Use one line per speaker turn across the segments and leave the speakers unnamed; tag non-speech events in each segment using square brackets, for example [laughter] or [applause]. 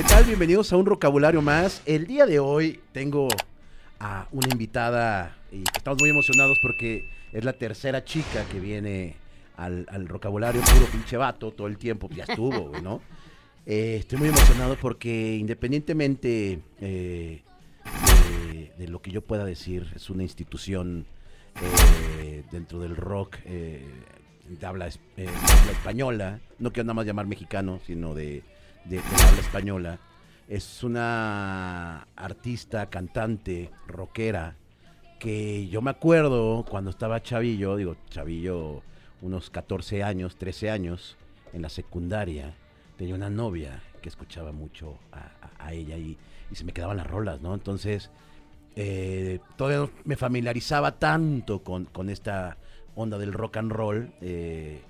¿Qué tal? Bienvenidos a un vocabulario más. El día de hoy tengo a una invitada y estamos muy emocionados porque es la tercera chica que viene al, al vocabulario puro pinche vato todo el tiempo. Ya estuvo, ¿no? Eh, estoy muy emocionado porque independientemente eh, de, lo que yo pueda decir, es una institución eh, dentro del rock de habla, habla española. No quiero nada más llamar mexicano, sino de, de, habla española. Es una artista, cantante, rockera, que yo me acuerdo cuando estaba chavillo, digo, chavillo, unos 14 años, 13 años, en la secundaria, tenía una novia que escuchaba mucho a, ella y, se me quedaban las rolas, ¿no? Entonces, eh, todavía me familiarizaba tanto con, con esta onda del rock and roll, eh,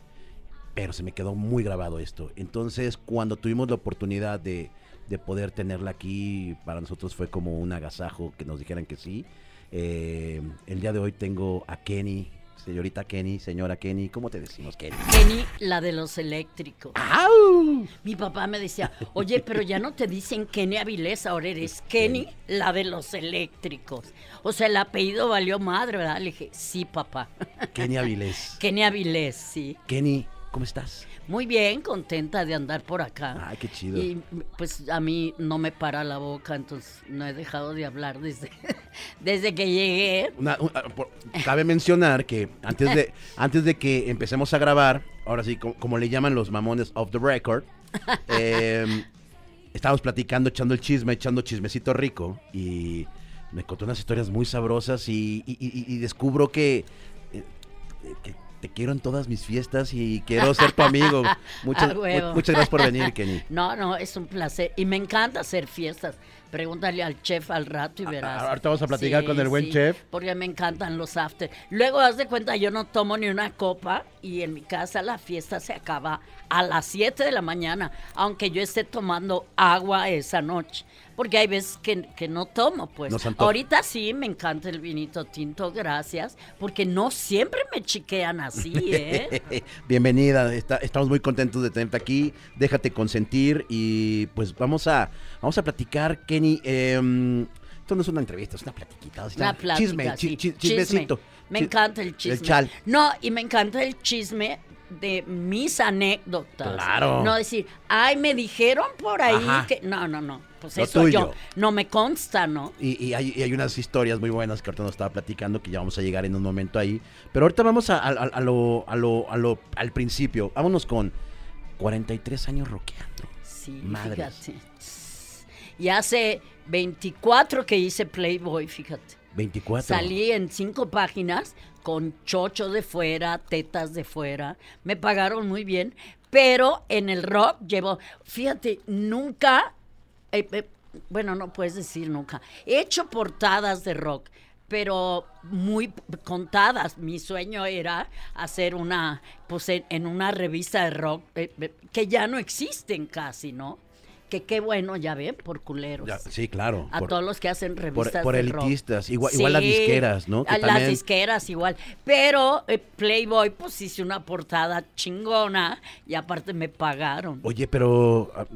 pero se me quedó muy grabado esto. Entonces, cuando tuvimos la oportunidad de, de poder tenerla aquí, para nosotros fue como un agasajo que nos dijeran que sí. Eh, el día de hoy tengo a Kenny, señorita Kenny, señora Kenny, ¿cómo te decimos Kenny?
Kenny, la de los eléctricos.
¡Au!
Mi papá me decía, oye, pero ya no te dicen Kenny Avilés, ahora eres Kenny, la de los eléctricos. O sea, el apellido valió madre, ¿verdad? Le dije, sí, papá.
Kenny Avilés.
Kenny Avilés, sí.
Kenny, ¿cómo estás?
Muy bien, contenta de andar por acá.
Ay, qué chido.
Y pues a mí no me para la boca, entonces no he dejado de hablar desde, [laughs] desde que llegué.
Una- ah, por- cabe mencionar que antes de, [laughs] antes de que empecemos a grabar, ahora sí, como, como le llaman los mamones off the record, [laughs] eh, estábamos platicando, echando el chisme, echando chismecito rico y me contó unas historias muy sabrosas y, y- y- y descubro que, eh, que te quiero en todas mis fiestas y quiero ser tu amigo. [laughs] Muchas, mu- muchas gracias por venir, Kenny. [laughs]
No, no, es un placer. Y me encanta hacer fiestas. Pregúntale al chef al rato y verás.
a- ahorita vamos a platicar con el buen chef.
Porque me encantan los after. Luego, haz de cuenta, yo no tomo ni una copa y en mi casa la fiesta se acaba a las 7 de la mañana, aunque yo esté tomando agua esa noche. Porque hay veces que, que no tomo, pues. Ahorita sí me encanta el vinito tinto, gracias, porque no siempre me chiquean así, [laughs] ¿eh?
Bienvenida, está- estamos muy contentos de tenerte aquí. Déjate consentir y pues vamos a vamos a platicar, Kenny. em, esto no es una entrevista, es una platiquita. es
Una plática,
chisme,
sí.
chi- chismecito.
Me encanta el chisme.
El chal.
No, y me encanta el chisme de mis anécdotas.
Claro.
No decir, ay, me dijeron por ahí
Ajá.
que. No, no, no. Pues
Lo
eso
tuyo.
yo. No me consta, ¿no?
Y, y hay, y hay unas historias muy buenas que ahorita nos estaba platicando que ya vamos a llegar en un momento ahí. Pero ahorita vamos a, a- a- a lo, a lo, a lo- al principio. Vámonos con 43 años rockeando.
Sí,
Madres.
fíjate. Y hace 24 que hice Playboy, fíjate.
24.
Salí en cinco páginas con chocho de fuera, tetas de fuera. Me pagaron muy bien, pero en el rock llevo, fíjate, nunca, eh, eh, bueno, no puedes decir nunca. He hecho portadas de rock, pero muy contadas. Mi sueño era hacer una, pues en, en una revista de rock eh, que ya no existen casi, ¿no? Que qué bueno, ya ven, por culeros.
Ya, sí, claro.
A
por-
todos los que hacen revistas
por
de rock.
elitistas, igual- igual las disqueras, ¿no? Que
las
también-
disqueras igual. Pero eh, Playboy, pues hice una portada chingona y aparte me pagaron.
Oye, pero ah,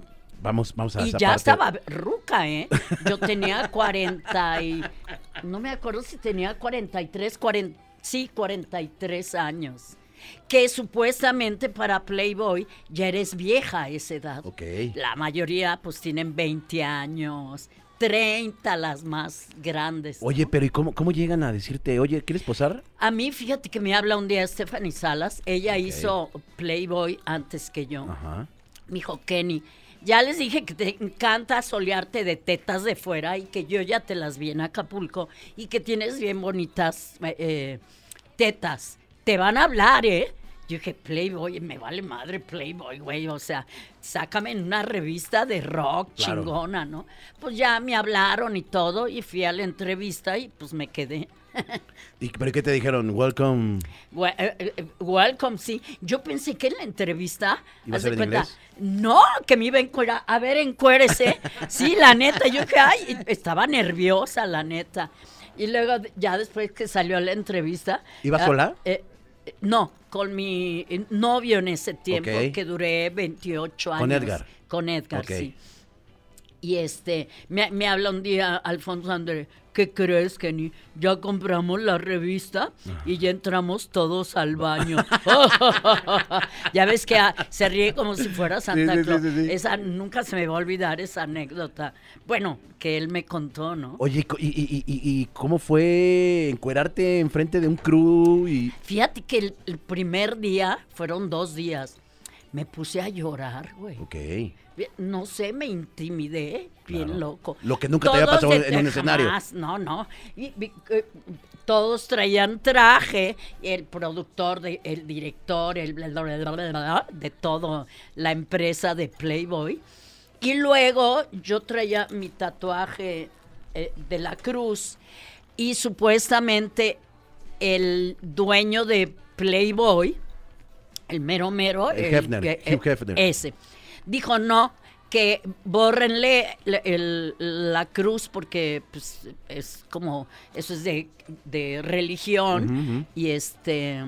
vamos, vamos a
Y
esa
ya
parte.
estaba ruca, ¿eh? Yo tenía 40 y... No me acuerdo si tenía 43, 40, sí, 43 años. Que supuestamente para Playboy ya eres vieja a esa edad.
Ok.
La mayoría pues tienen 20 años, 30 las más grandes. ¿no?
Oye, pero ¿y cómo, cómo llegan a decirte, oye, ¿quieres posar?
A mí, fíjate que me habla un día Stephanie Salas. Ella hizo Playboy antes que yo.
Ajá.
Me dijo, Kenny, ya les dije que te encanta solearte de tetas de fuera y que yo ya te las vi en Acapulco y que tienes bien bonitas eh, eh, tetas. Te van a hablar, ¿eh? Yo dije, Playboy, me vale madre Playboy, güey. O sea, sácame en una revista de rock
Claro.
chingona, ¿no? Pues ya me hablaron y todo y fui a la entrevista y pues me quedé. [laughs]
¿Y pero qué te dijeron? Welcome.
We- eh, eh, Welcome, sí. Yo pensé que en la entrevista.
¿Iba a ser en
cuenta,
inglés?
No, que me iba a encuerar. A ver, encuérese. sí, la neta. Yo dije, ay, estaba nerviosa, la neta. Y luego, ya después que salió la entrevista.
¿Iba
ah,
sola?
eh, no, con mi eh, novio en ese tiempo,
Ok.
que duré 28 años.
Con Edgar.
Con Edgar,
Ok.
sí. Y este, me, me habla un día Alfonso André, ¿qué crees, Kenny? Ya compramos la revista y ya entramos todos al baño. [laughs] ya ves que ah, se ríe como si fuera Santa
Sí, sí, sí,
Claus.
sí.
Esa nunca se me va a olvidar esa anécdota. Bueno, que él me contó, ¿no?
Oye, ¿y ¿y, y, y- y cómo fue encuerarte enfrente de un crew? Y...
Fíjate que el, el primer día, fueron dos días, me puse a llorar, güey.
Ok.
No sé, me intimidé, bien
Claro.
loco.
Lo que nunca te había pasado en un escenario.
jamás, no, no. Y, eh, todos traían traje, el productor, de- el director, el bla, bla, bla, bla, bla, bla, de todo la empresa de Playboy. Y luego yo traía mi tatuaje eh, de la cruz y supuestamente el dueño de Playboy, el mero mero,
El Hefner,
que-
Hugh Hefner.
ese, dijo no, que bórrenle la, el- la cruz porque pues, es como, eso es de, de religión y este...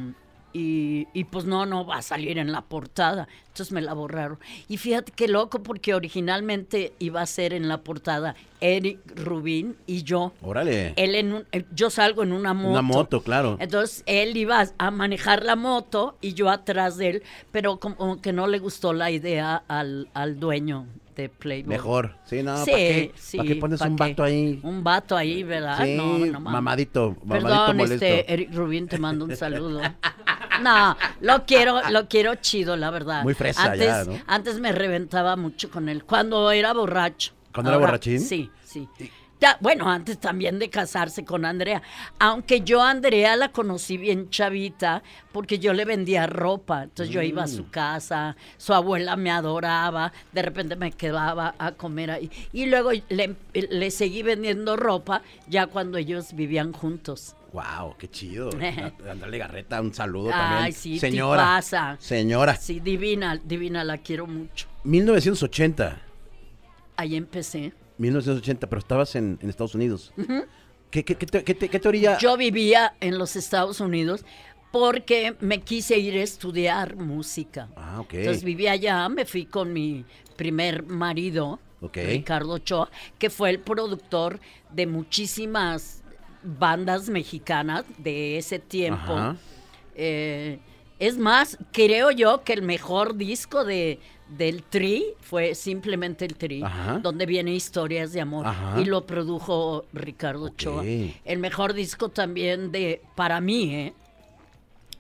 Y, y, pues no, no va a salir en la portada. Entonces me la borraron. Y fíjate qué loco, porque originalmente iba a ser en la portada Eric Rubin y yo.
Órale.
Él en un- eh, yo salgo en una moto.
Una moto, claro.
Entonces él iba a manejar la moto y yo atrás de él, pero como que no le gustó la idea al, al dueño de Playboy.
Mejor. Sí, no,
Sí,
¿para qué?
sí,
¿Para qué pones
¿pa'
un
qué?
vato ahí?
Un vato ahí, ¿verdad?
Sí,
no, no,
mamadito, mamadito
Perdón,
molesto.
este, Eric Rubin, te mando un saludo. [laughs] No, lo quiero, lo quiero chido, la verdad.
Muy fresa
antes,
ya, ¿no?
Antes me reventaba mucho con él, cuando era borracho.
¿Cuando era borrachín?
Sí, sí. Ya, bueno, antes también de casarse con Andrea. Aunque yo a Andrea la conocí bien chavita, porque yo le vendía ropa. Entonces yo iba a
Mm.
su casa, su abuela me adoraba, de repente me quedaba a comer ahí. Y luego le, le seguí vendiendo ropa ya cuando ellos vivían juntos.
Wow, qué chido. [laughs] Andale Garreta, un saludo también.
Ay, sí,
Señora.
tipaza.
Señora.
Sí, divina, divina, la quiero mucho.
1980.
Ahí empecé.
1980, pero estabas en, en Estados Unidos. ¿Qué, qué, qué, qué te- qué teoría?
Yo vivía en los Estados Unidos porque me quise ir a estudiar música.
Ah, ok.
Entonces vivía allá, me fui con mi primer marido. Ricardo Ochoa, que fue el productor de muchísimas bandas mexicanas de ese tiempo. Eh, es más, creo yo que el mejor disco de, del Tri fue simplemente el Tri,
Ajá.
donde viene Historias de Amor
Ajá.
y lo produjo Ricardo Ochoa. El mejor disco también de, para mí, ¿eh?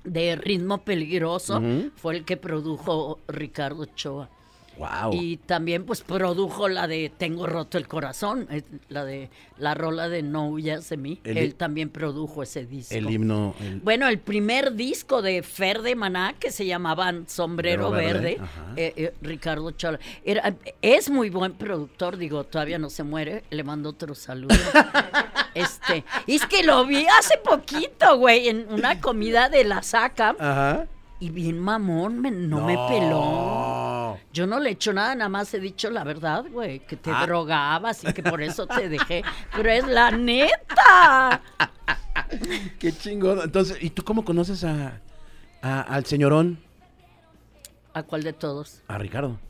de Ritmo Peligroso fue el que produjo Ricardo Ochoa.
Wow.
Y también pues produjo la de Tengo roto el corazón, eh, la de la rola de No huyas de mí.
El-
Él también produjo ese disco.
el himno. el-
Bueno, el primer disco de Fer de Maná, que se llamaban Sombrero
Verde,
eh, eh, Ricardo Chola. Era, es muy buen productor, digo, todavía no se muere, le mando otro saludo. [laughs] este, y es que lo vi hace poquito, güey, en una comida de la saca,
Ajá.
y bien mamón, me- no, me peló. Yo no le he hecho nada, nada más he dicho la verdad, güey, que te
Ah.
drogabas y que por eso te [laughs] dejé. Pero es la neta.
Qué chingón. Entonces, ¿y tú cómo conoces a, a- al señorón?
¿A cuál de todos?
A Ricardo.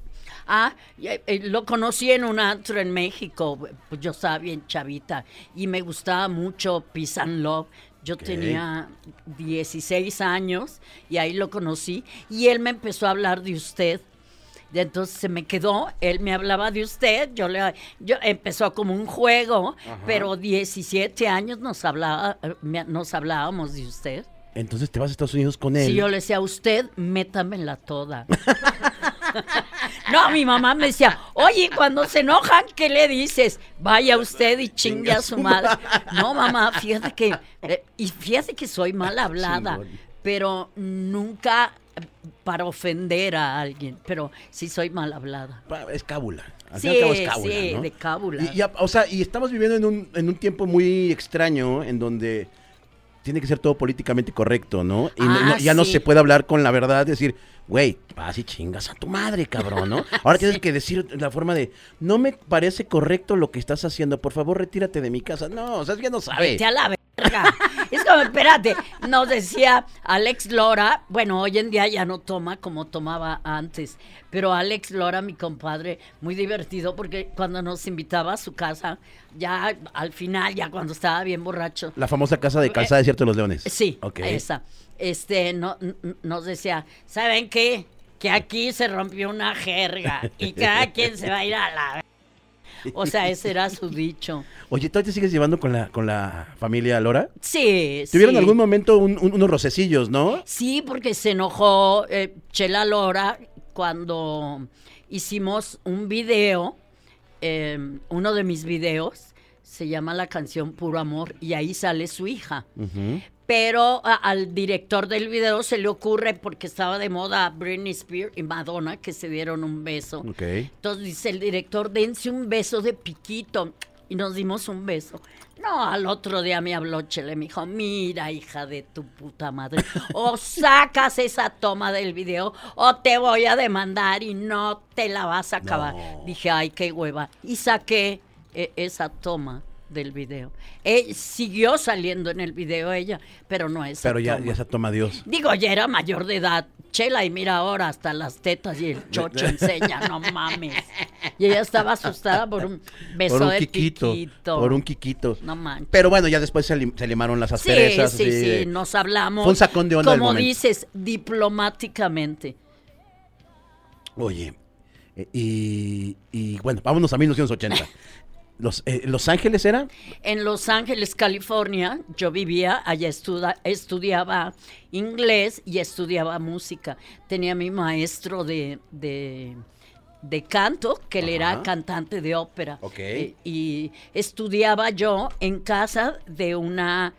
Ah, y, eh, lo conocí en un antro en México, pues yo estaba bien chavita y me gustaba mucho Peace and Love. Yo tenía 16 años y ahí lo conocí y él me empezó a hablar de usted. Y entonces se me quedó, él me hablaba de usted, yo le yo empezó como un juego, pero 17 años nos hablaba nos hablábamos de usted.
Entonces te vas a Estados Unidos con él.
Si yo le decía a usted, métamela toda. [laughs] no, mi mamá me decía, oye, cuando se enojan, ¿qué le dices? Vaya usted y chingue a su madre. No, mamá, fíjate que, eh, y fíjate que soy mal hablada, pero nunca para ofender a alguien, pero sí soy mal hablada.
Es cábula. Al
Sí,
cabo es cábula,
sí,
¿no?
de cábula.
Y, o sea, y estamos viviendo en un, en un tiempo muy extraño en donde tiene que ser todo políticamente correcto, ¿no? Y
Ah,
no- ya no se puede hablar con la verdad, decir, güey, vas y chingas a tu madre, cabrón, ¿no? [laughs] Ahora tienes que decir la forma de, no me parece correcto lo que estás haciendo, por favor, retírate de mi casa. No, o sea, ya no sabe.
Vete a la Es como, espérate, nos decía Alex Lora, bueno, hoy en día ya no toma como tomaba antes, pero Alex Lora, mi compadre, muy divertido porque cuando nos invitaba a su casa, ya al final, ya cuando estaba bien borracho,
La famosa casa de calzada de Cierto de los Leones.
Sí,
Ok.
esa. Este, no, nos decía, ¿saben qué? Que aquí se rompió una jerga y cada quien se va a ir a la... O sea, ese era su dicho. [laughs]
Oye, ¿tú te sigues llevando con la, con la familia Lora?
Sí,
Tuvieron
sí.
algún momento un- un- unos rocecillos, ¿no?
Sí, porque se enojó eh, Chela Lora cuando hicimos un video, eh, uno de mis videos, se llama la canción Puro Amor y ahí sale su hija.
Ujú.
Pero a- al director del video se le ocurre, porque estaba de moda Britney Spears y Madonna, que se dieron un beso. Entonces dice el director, dense un beso de piquito. Y nos dimos un beso. No, al otro día me habló Chele, me dijo, mira, hija de tu puta madre, o [laughs] sacas esa toma del video o te voy a demandar y no te la vas a acabar.
No.
Dije, ay, qué hueva. Y saqué eh, esa toma del video. Eh, siguió saliendo en el video ella, pero no esa
Pero ya,
toma.
ya se toma Dios.
Digo, ya era mayor de edad. Chela, y mira ahora hasta las tetas y el [laughs] chocho enseña, no mames. Y ella estaba asustada por un beso
Por un
de
quiquito. Por un quiquito.
No manches.
Pero bueno, ya después se, lim- se limaron las
Sí,
asperezas.
sí, sí,
de-
nos hablamos.
Fue un sacón de onda
Como dices, diplomáticamente.
Oye, eh, y, y bueno, vámonos a 1980. [laughs] Los, eh, ¿Los Ángeles era?
En Los Ángeles, California, yo vivía, allá estuda- estudiaba inglés y estudiaba música. Tenía mi maestro de, de, de canto, que él era cantante de ópera.
Ok.
Eh, y estudiaba yo en casa de una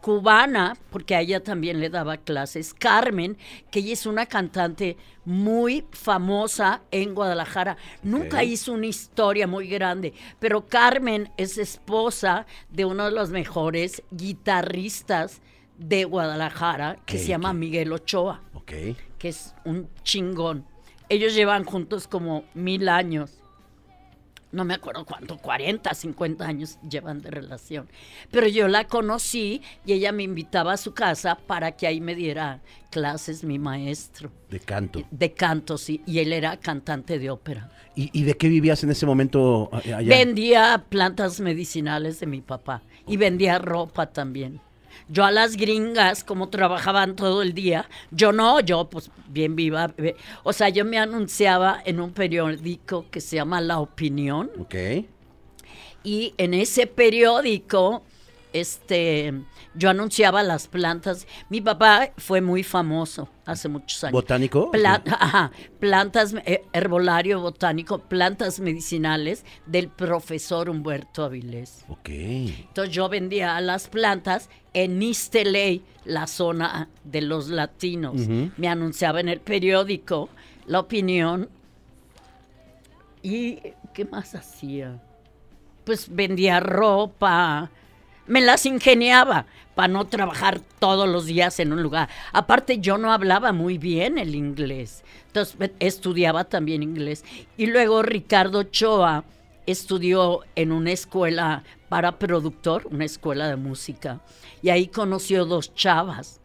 cubana, porque a ella también le daba clases, Carmen, que ella es una cantante muy famosa en Guadalajara. Nunca hizo una historia muy grande, pero Carmen es esposa de uno de los mejores guitarristas de Guadalajara, que se llama. Miguel Ochoa, que es un chingón. Ellos llevan juntos como mil años. No me acuerdo cuánto, 40, 50 años llevan de relación. Pero yo la conocí y ella me invitaba a su casa para que ahí me diera clases mi maestro
De canto.
de canto, sí, y él era cantante de ópera.
¿Y, y de qué vivías en ese momento a- allá?
Vendía plantas medicinales de mi papá y vendía ropa también. Yo a las gringas, como trabajaban todo el día, yo no, yo pues bien viva. O sea, yo me anunciaba en un periódico que se llama La Opinión
Ok.
y en ese periódico este yo anunciaba las plantas. Mi papá fue muy famoso hace muchos años.
¿Botánico?
Pla- ajá, plantas, eh, herbolario botánico, plantas medicinales del profesor Humberto Avilés.
Ok.
Entonces yo vendía las plantas en East LA, zona de los latinos. Me anunciaba en el periódico La Opinión. ¿Y qué más hacía? Pues vendía ropa. Me las ingeniaba para no trabajar todos los días en un lugar. Aparte, yo no hablaba muy bien el inglés. Entonces, estudiaba también inglés. Y luego Ricardo Choa estudió en una escuela para productor, una escuela de música. Y ahí conoció dos chavas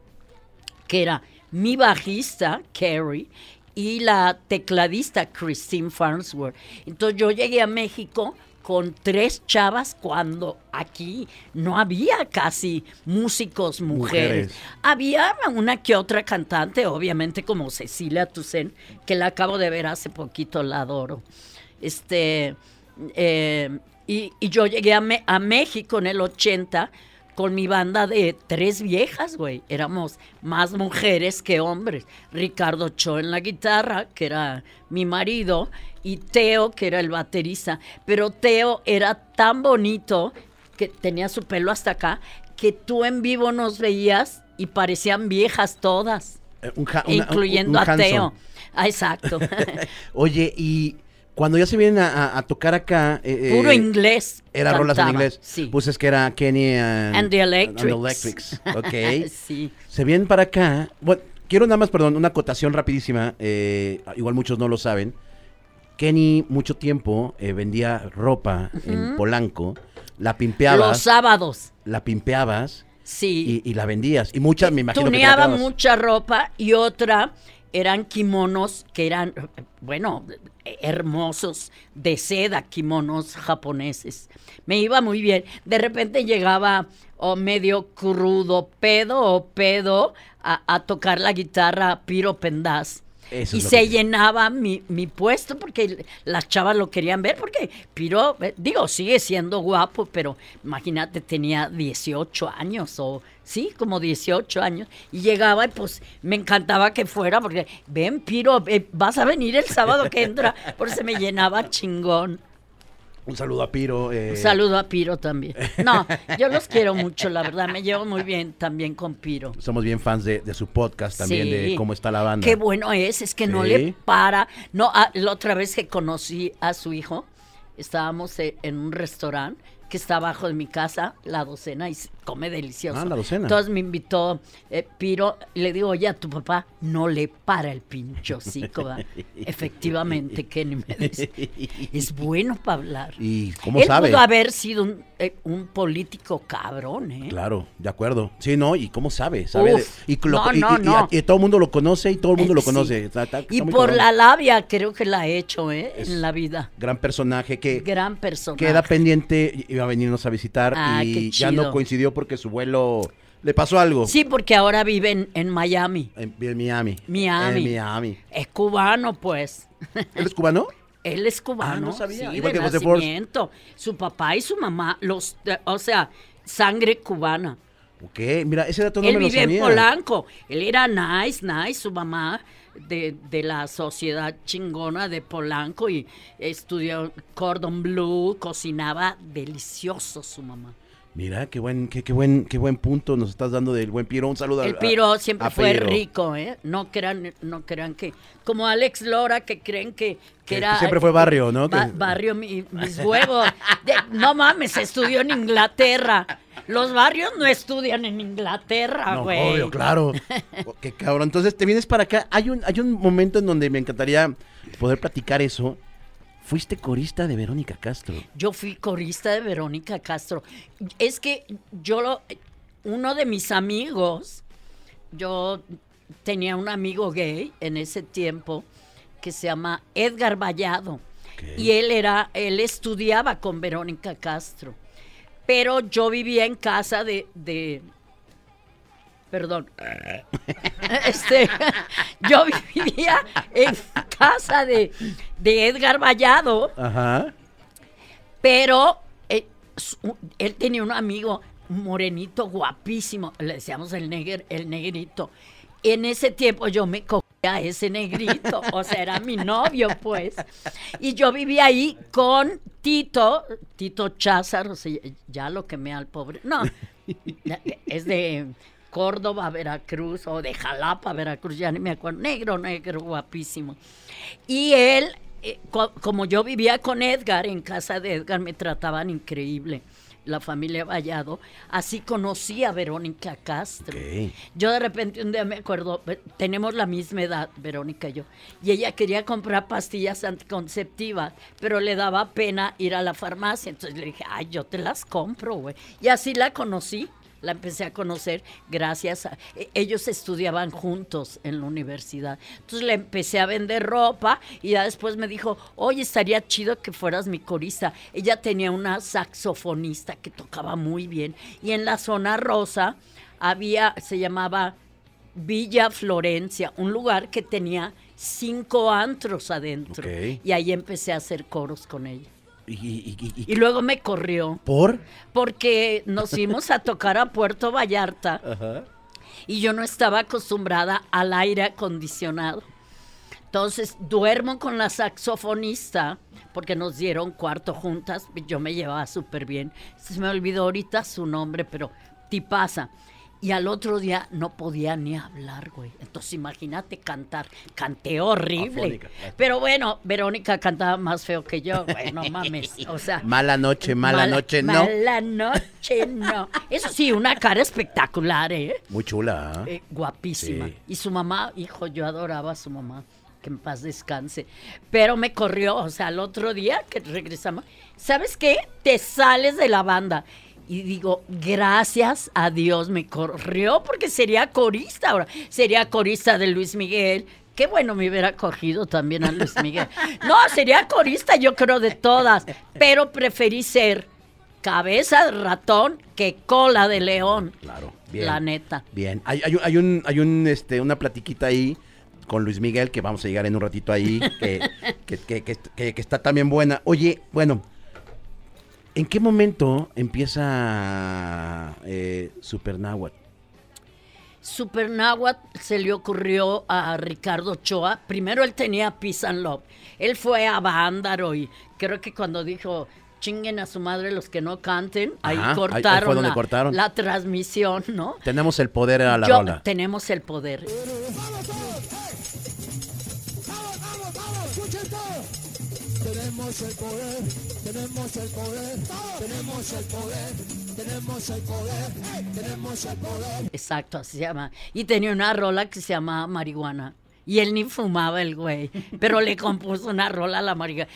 que era mi bajista, Carrie, y la tecladista, Christine Farnsworth. Entonces yo llegué a México con tres chavas cuando aquí no había casi músicos mujeres.
Mujeres.
Había una que otra cantante, obviamente como Cecilia Toussaint, que la acabo de ver hace poquito, la adoro. Este, eh, y, y yo llegué a, Me- a México en el 80 con mi banda de tres viejas, güey. Éramos más mujeres que hombres. Ricardo Cho en la guitarra, que era mi marido, y Teo, que era el baterista. Pero Teo era tan bonito que tenía su pelo hasta acá, que tú en vivo nos veías y parecían viejas todas,
Eh, un ja- una-
incluyendo
un- un
a Teo. Ah, exacto. [laughs]
Oye, y cuando ya se vienen a, tocar acá. eh,
Puro
eh,
inglés.
Era rolas en inglés.
Sí.
Pues es que era Kenny and,
And the Electrics.
and the Electrics. [laughs] Ok.
sí.
Se vienen para acá. Bueno, quiero nada más, perdón, una acotación rapidísima. eh, igual muchos no lo saben. Kenny mucho tiempo eh, vendía ropa en Polanco. La pimpeabas.
Los sábados.
La pimpeabas
Sí.
y, y la vendías. Y muchas, me imagino
Tuneaba mucha ropa y otra eran kimonos que eran, bueno, hermosos, de seda, kimonos japoneses. Me iba muy bien. De repente llegaba o medio crudo, pedo o pedo, a, a tocar la guitarra Piro Pendaz.
Eso
y se
que-
llenaba mi, mi puesto porque las chavas lo querían ver, porque Piro, eh, digo, sigue siendo guapo, pero imagínate, tenía 18 años o sí, como 18 años. Y llegaba y pues me encantaba que fuera, porque ven, Piro, eh, vas a venir el sábado que entra, porque se me llenaba chingón.
Un saludo a Piro. eh,
Un saludo a Piro también. No, yo los quiero mucho, la verdad, me llevo muy bien también con Piro.
Somos bien fans de, de su podcast también, de cómo está la banda.
Qué bueno es, es que no le para. No, ah, la otra vez que conocí a su hijo, estábamos eh, en un restaurante que está abajo de mi casa, la docena, y come delicioso.
Ah, La Docena.
Entonces me invitó eh, Piro, y le digo, oye, a tu papá no le para el pincho hocico, ¿va?". [laughs] Efectivamente, Kenny me dice, es bueno para hablar.
¿Y cómo
Él
sabe?
pudo haber sido un, eh, un político cabrón, ¿eh?
Claro, de acuerdo. Sí, no, y cómo sabe, sabe.
Uf,
y, lo-
no,
y-
no,
y- y
no.
a- y todo el mundo lo conoce y todo el mundo lo
Sí.
conoce. Está- está-
Y por
cabrón.
la labia creo que la ha hecho, ¿eh?
Es-
En la vida.
Gran personaje que
Gran persona.
queda pendiente, iba a venirnos a visitar
Ah,
y ya no coincidió porque su vuelo le pasó algo.
Sí, porque ahora vive en, en Miami.
En, en Miami.
Miami.
En Miami.
Es cubano, pues. [laughs]
¿Él es cubano?
Él es cubano.
Ah, no sabía.
Sí,
Igual
de
que
nacimiento. Su papá y su mamá, los, eh, o sea, sangre cubana.
Ok, mira, ese dato no
Él
me lo
vive en. Polanco. Él era nice, nice. Su mamá de, de la sociedad chingona de Polanco y estudió cordon bleu, cocinaba delicioso su mamá.
Mira, qué buen, qué, qué buen, qué buen punto nos estás dando del buen Piro. Un saludo al-
El
a-
Piro siempre
a
fue
Piro.
rico, ¿eh? No crean, no crean que... Como Alex Lora, que creen que, que
Que
era...
siempre fue barrio, ¿no?
ba- barrio, mi- [laughs] mis huevos. De- no mames, estudió en Inglaterra. Los barrios no estudian en Inglaterra,
No,
güey.
obvio, claro. [laughs] Qué cabrón. Entonces te vienes para acá. Hay un, hay un momento en donde me encantaría poder platicar eso. Fuiste corista de Verónica Castro.
Yo fui corista de Verónica Castro. Es que yo lo... Uno de mis amigos, yo tenía un amigo gay en ese tiempo que se llama Edgar Vallado. Y él era, él estudiaba con Verónica Castro. Pero yo vivía en casa de, de perdón. [laughs] Este, [laughs] yo vivía en casa de, de Edgar Vallado,
Ajá.
pero eh, su- él tenía un amigo morenito guapísimo, le decíamos el neger, el negrito. En ese tiempo yo me cogía a ese negrito, o sea, era mi novio, pues. Y yo vivía ahí con Tito, Tito Cházar, o sea, ya lo quemé al pobre. No, [laughs] es de Córdoba, Veracruz, o de Jalapa, Veracruz, ya ni me acuerdo. Negro, negro, guapísimo. Y él, eh, co- como yo vivía con Edgar, en casa de Edgar, me trataban increíble. La familia Vallado, así conocí a Verónica Castro. Yo de repente un día me acuerdo, tenemos la misma edad, Verónica y yo, y ella quería comprar pastillas anticonceptivas, pero le daba pena ir a la farmacia. Entonces le dije, ay, yo te las compro, güey. Y así la conocí, la empecé a conocer gracias a... e- Ellos estudiaban juntos en la universidad. Entonces le empecé a vender ropa y ya después me dijo, oye, estaría chido que fueras mi corista. Ella tenía una saxofonista que tocaba muy bien y en la zona rosa había, se llamaba Villa Florencia, un lugar que tenía cinco antros adentro. Y ahí empecé a hacer coros con ella.
Y, y- y- y-
Y luego me corrió
¿Por?
porque nos fuimos a tocar a Puerto Vallarta
Ajá.
y yo no estaba acostumbrada al aire acondicionado. Entonces duermo con la saxofonista porque nos dieron cuarto juntas. Yo me llevaba súper bien. Se me olvidó ahorita su nombre, pero tipaza. Y al otro día no podía ni hablar, güey. Entonces imagínate cantar. Canté horrible.
Afónica.
Pero bueno, Verónica cantaba más feo que yo, güey. No mames. O sea, [laughs]
Mala noche, mala, noche, no.
Mala noche, no. Eso sí, una cara espectacular, ¿eh?
Muy chula. ¿ah?
Eh, guapísima.
Sí.
Y su mamá, hijo, yo adoraba a su mamá. que en paz descanse. Pero me corrió, o sea, el otro día que regresamos, ¿sabes qué? Te sales de la banda. Y digo, gracias a Dios me corrió porque sería corista ahora. Sería corista de Luis Miguel. Qué bueno me hubiera cogido también a Luis Miguel. [laughs] No, sería corista yo creo de todas. Pero preferí ser cabeza de ratón que cola de león.
Claro, bien.
La neta.
Bien. Hay, hay, un- hay un, hay un, este, una platiquita ahí con Luis Miguel que vamos a llegar en un ratito ahí, que- que- que- que está también buena. Oye, bueno, ¿en qué momento empieza eh, Supernáhuatl?
Supernáhuatl se le ocurrió a Ricardo Ochoa. Primero él tenía Peace and Love. Él fue a Bándaro y creo que cuando dijo chinguen a su madre los que no canten, ahí
Ajá, ahí- ahí fue
cortaron,
donde
la,
cortaron.
la transmisión, ¿no?
Tenemos el poder a la
Yo-
rola.
tenemos el poder.
Tenemos el poder, tenemos el poder, tenemos el poder, tenemos el poder, tenemos el poder.
Exacto, así se llama. Y tenía una rola que se llama Marihuana. Y él ni fumaba el güey, pero le compuso una rola a la marihuana.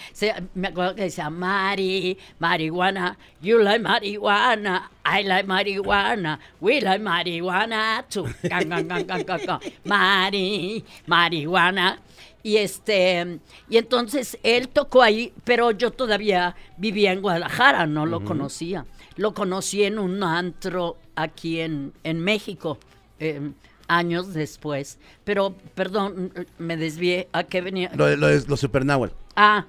Me acuerdo que decía, Mari, marihuana, you like marihuana, I like marihuana, we like marihuana too. Gan, gan, gan. Mari, marihuana. Y este, y entonces él tocó ahí, pero yo todavía vivía en Guadalajara, no lo conocía. Lo conocí en un antro aquí en, en México, eh, años después. Pero, perdón, me desvié. ¿A qué venía?
Lo, de- lo de los Supernáhuatl.
Ah,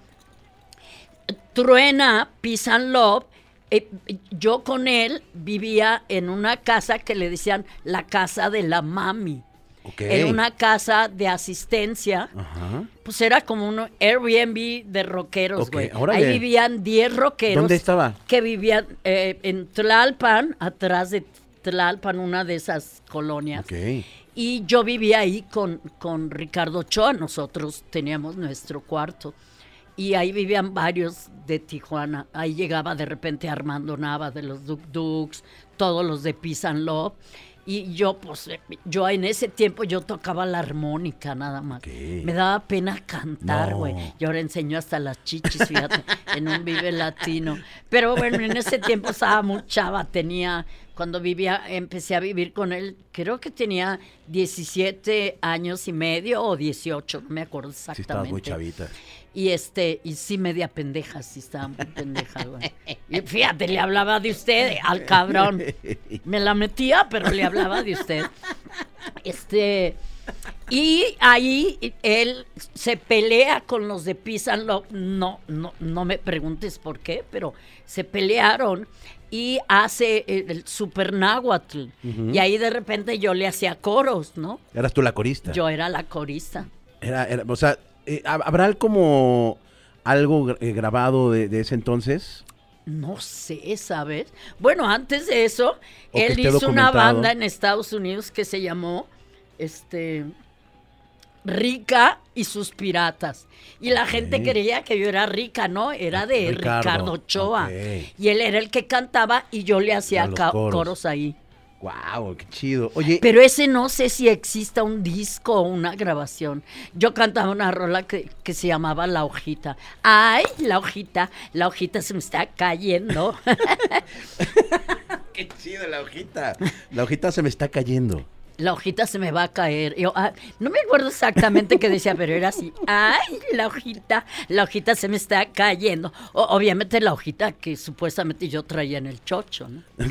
Truena, Peace and Love. eh, yo con él vivía en una casa que le decían la casa de la mami.
Ok.
Era una casa de asistencia.
Ajá.
Pues era como un Airbnb de rockeros, güey. Ahí vivían 10 rockeros.
¿Dónde estaba?
Que vivían eh, en Tlalpan, atrás de Tlalpan, una de esas colonias. Y yo vivía ahí con, con Ricardo Ochoa, nosotros teníamos nuestro cuarto. Y ahí vivían varios de Tijuana. Ahí llegaba de repente Armando Nava de los Duk Duks, todos los de and Love. Y yo, pues, eh, yo en ese tiempo yo tocaba la armónica nada más. Me daba pena cantar,
No.
güey. Y ahora enseño hasta las chichis, fíjate, en un Vive Latino. Pero bueno, en ese tiempo estaba muy chava, tenía, cuando vivía, empecé a vivir con él, creo que tenía 17 años y medio o 18, no me acuerdo
Sí,
exactamente.
estabas muy chavita.
Y este, y sí media pendeja, sí estaba muy pendeja, güey. Y fíjate, le hablaba de usted, al cabrón. Me la metía, pero le hablaba de usted. Este, y ahí él se pelea con los de Love. No, no, no me preguntes por qué, pero se pelearon y hace el, el Super Náhuatl. Y ahí de repente yo le hacía coros, ¿no?
Eras tú la corista.
Yo era la corista.
Era, era- o sea, eh, ¿hab- ¿habrá como algo eh, grabado de, de ese entonces?
No sé, ¿sabes? Bueno, antes de eso,
O
él hizo una banda en Estados Unidos que se llamó este Rica y sus piratas. Y la gente creía que yo era rica, ¿no? Era de
Ricardo,
Ricardo, Ochoa. Y él era el que cantaba y yo le hacía
coros.
coros. ahí.
¡Wow! ¡Qué chido! Oye,
Pero ese no sé si exista un disco o una grabación. Yo cantaba una rola que, que se llamaba La Hojita. ¡Ay, la hojita! La hojita se me está cayendo. [laughs]
¡qué chido la hojita! La hojita se me está cayendo.
La hojita se me va a caer. Yo, ah, no me acuerdo exactamente qué decía, pero era así. Ay, la hojita, la hojita se me está cayendo. O- obviamente la hojita que supuestamente yo traía en el chocho, ¿no? [laughs]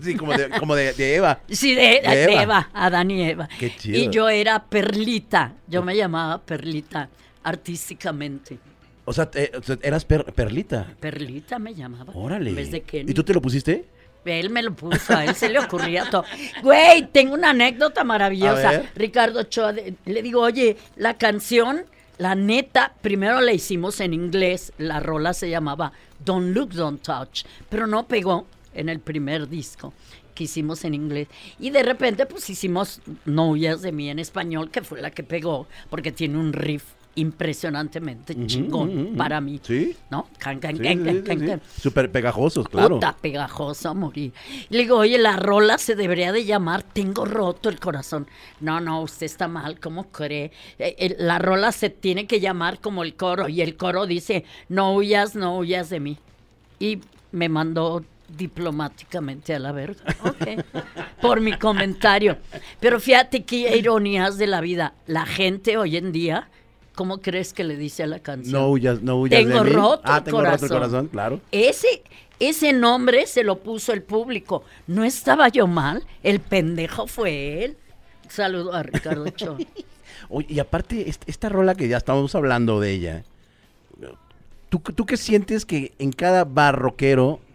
sí, como de, como de, de Eva.
Sí, de,
De
de
Eva.
Eva. Adán y Eva.
Qué chido.
Y yo era Perlita. Yo me llamaba Perlita artísticamente.
O sea, sea, eras per- perlita.
Perlita me llamaba.
Órale.
En vez de Kenny.
¿Y tú te lo pusiste?
Él me lo puso, a él se le ocurría todo. Güey, tengo una anécdota maravillosa. Ricardo Ochoa, le digo, oye, la canción, la neta, primero la hicimos en inglés. La rola se llamaba Don't Look, Don't Touch. Pero no pegó en el primer disco que hicimos en inglés. Y de repente, pues hicimos No huyas de mí en español, que fue la que pegó, porque tiene un riff impresionantemente chingón para mí.
Sí.
¿No? Can, can,
Sí,
can,
sí,
can,
sí,
can,
sí.
can.
Súper pegajosos, claro.
Puta pegajoso. Y le digo, oye, la rola se debería de llamar Tengo roto el corazón. No, no, usted está mal, ¿cómo cree? Eh, eh, la rola se tiene que llamar como el coro. Y el coro dice, no huyas, no huyas de mí. Y me mandó diplomáticamente a la verga. Ok. Por mi comentario. Pero fíjate qué ironías de la vida. La gente hoy en día, ¿cómo crees que le dice a la canción?
No huyas, no huyas
Tengo
de mí.
roto
ah,
el
tengo roto el
corazón.
corazón, claro.
Ese, ese nombre se lo puso el público. No estaba yo mal. El pendejo fue él. Saludo a Ricardo Cho. [laughs]
Oye, y aparte, est- esta rola que ya estamos hablando de ella, ¿tú, tú qué sientes que en cada bar rockero eh,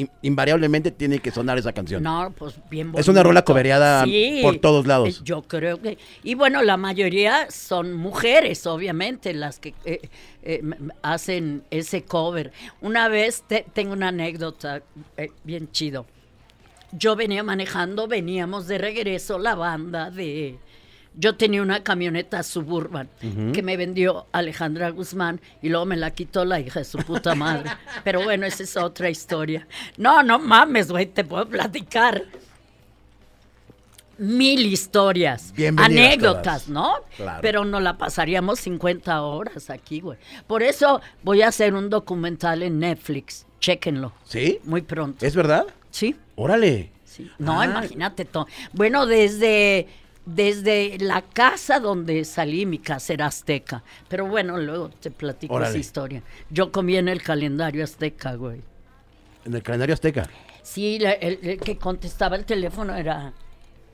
in- invariablemente tiene que sonar esa canción?
No, pues bien
Es una rola
bonito.
cobereada por todos lados.
Yo creo que... Y bueno, la mayoría son mujeres, obviamente, las que eh, eh, hacen ese cover. Una vez, te- tengo una anécdota eh, bien chido. Yo venía manejando, veníamos de regreso la banda de... Yo tenía una camioneta suburban que me vendió Alejandra Guzmán y luego me la quitó la hija de su puta madre. [laughs] Pero bueno, esa es otra historia. No, no mames, güey, te puedo platicar mil historias,
Bienvenidas
anécdotas,
todas.
¿no?
Claro.
Pero nos la pasaríamos 50 horas aquí, güey. Por eso voy a hacer un documental en Netflix. Chéquenlo.
¿Sí?
Muy pronto.
¿Es verdad?
Sí.
Órale.
Sí. No,
Ah.
imagínate todo. Bueno, desde, desde la casa donde salí, mi casa era azteca. Pero bueno, luego te platico esa historia. Yo comí en el calendario azteca, güey.
En el calendario azteca.
Sí, la- el, el que contestaba el teléfono era...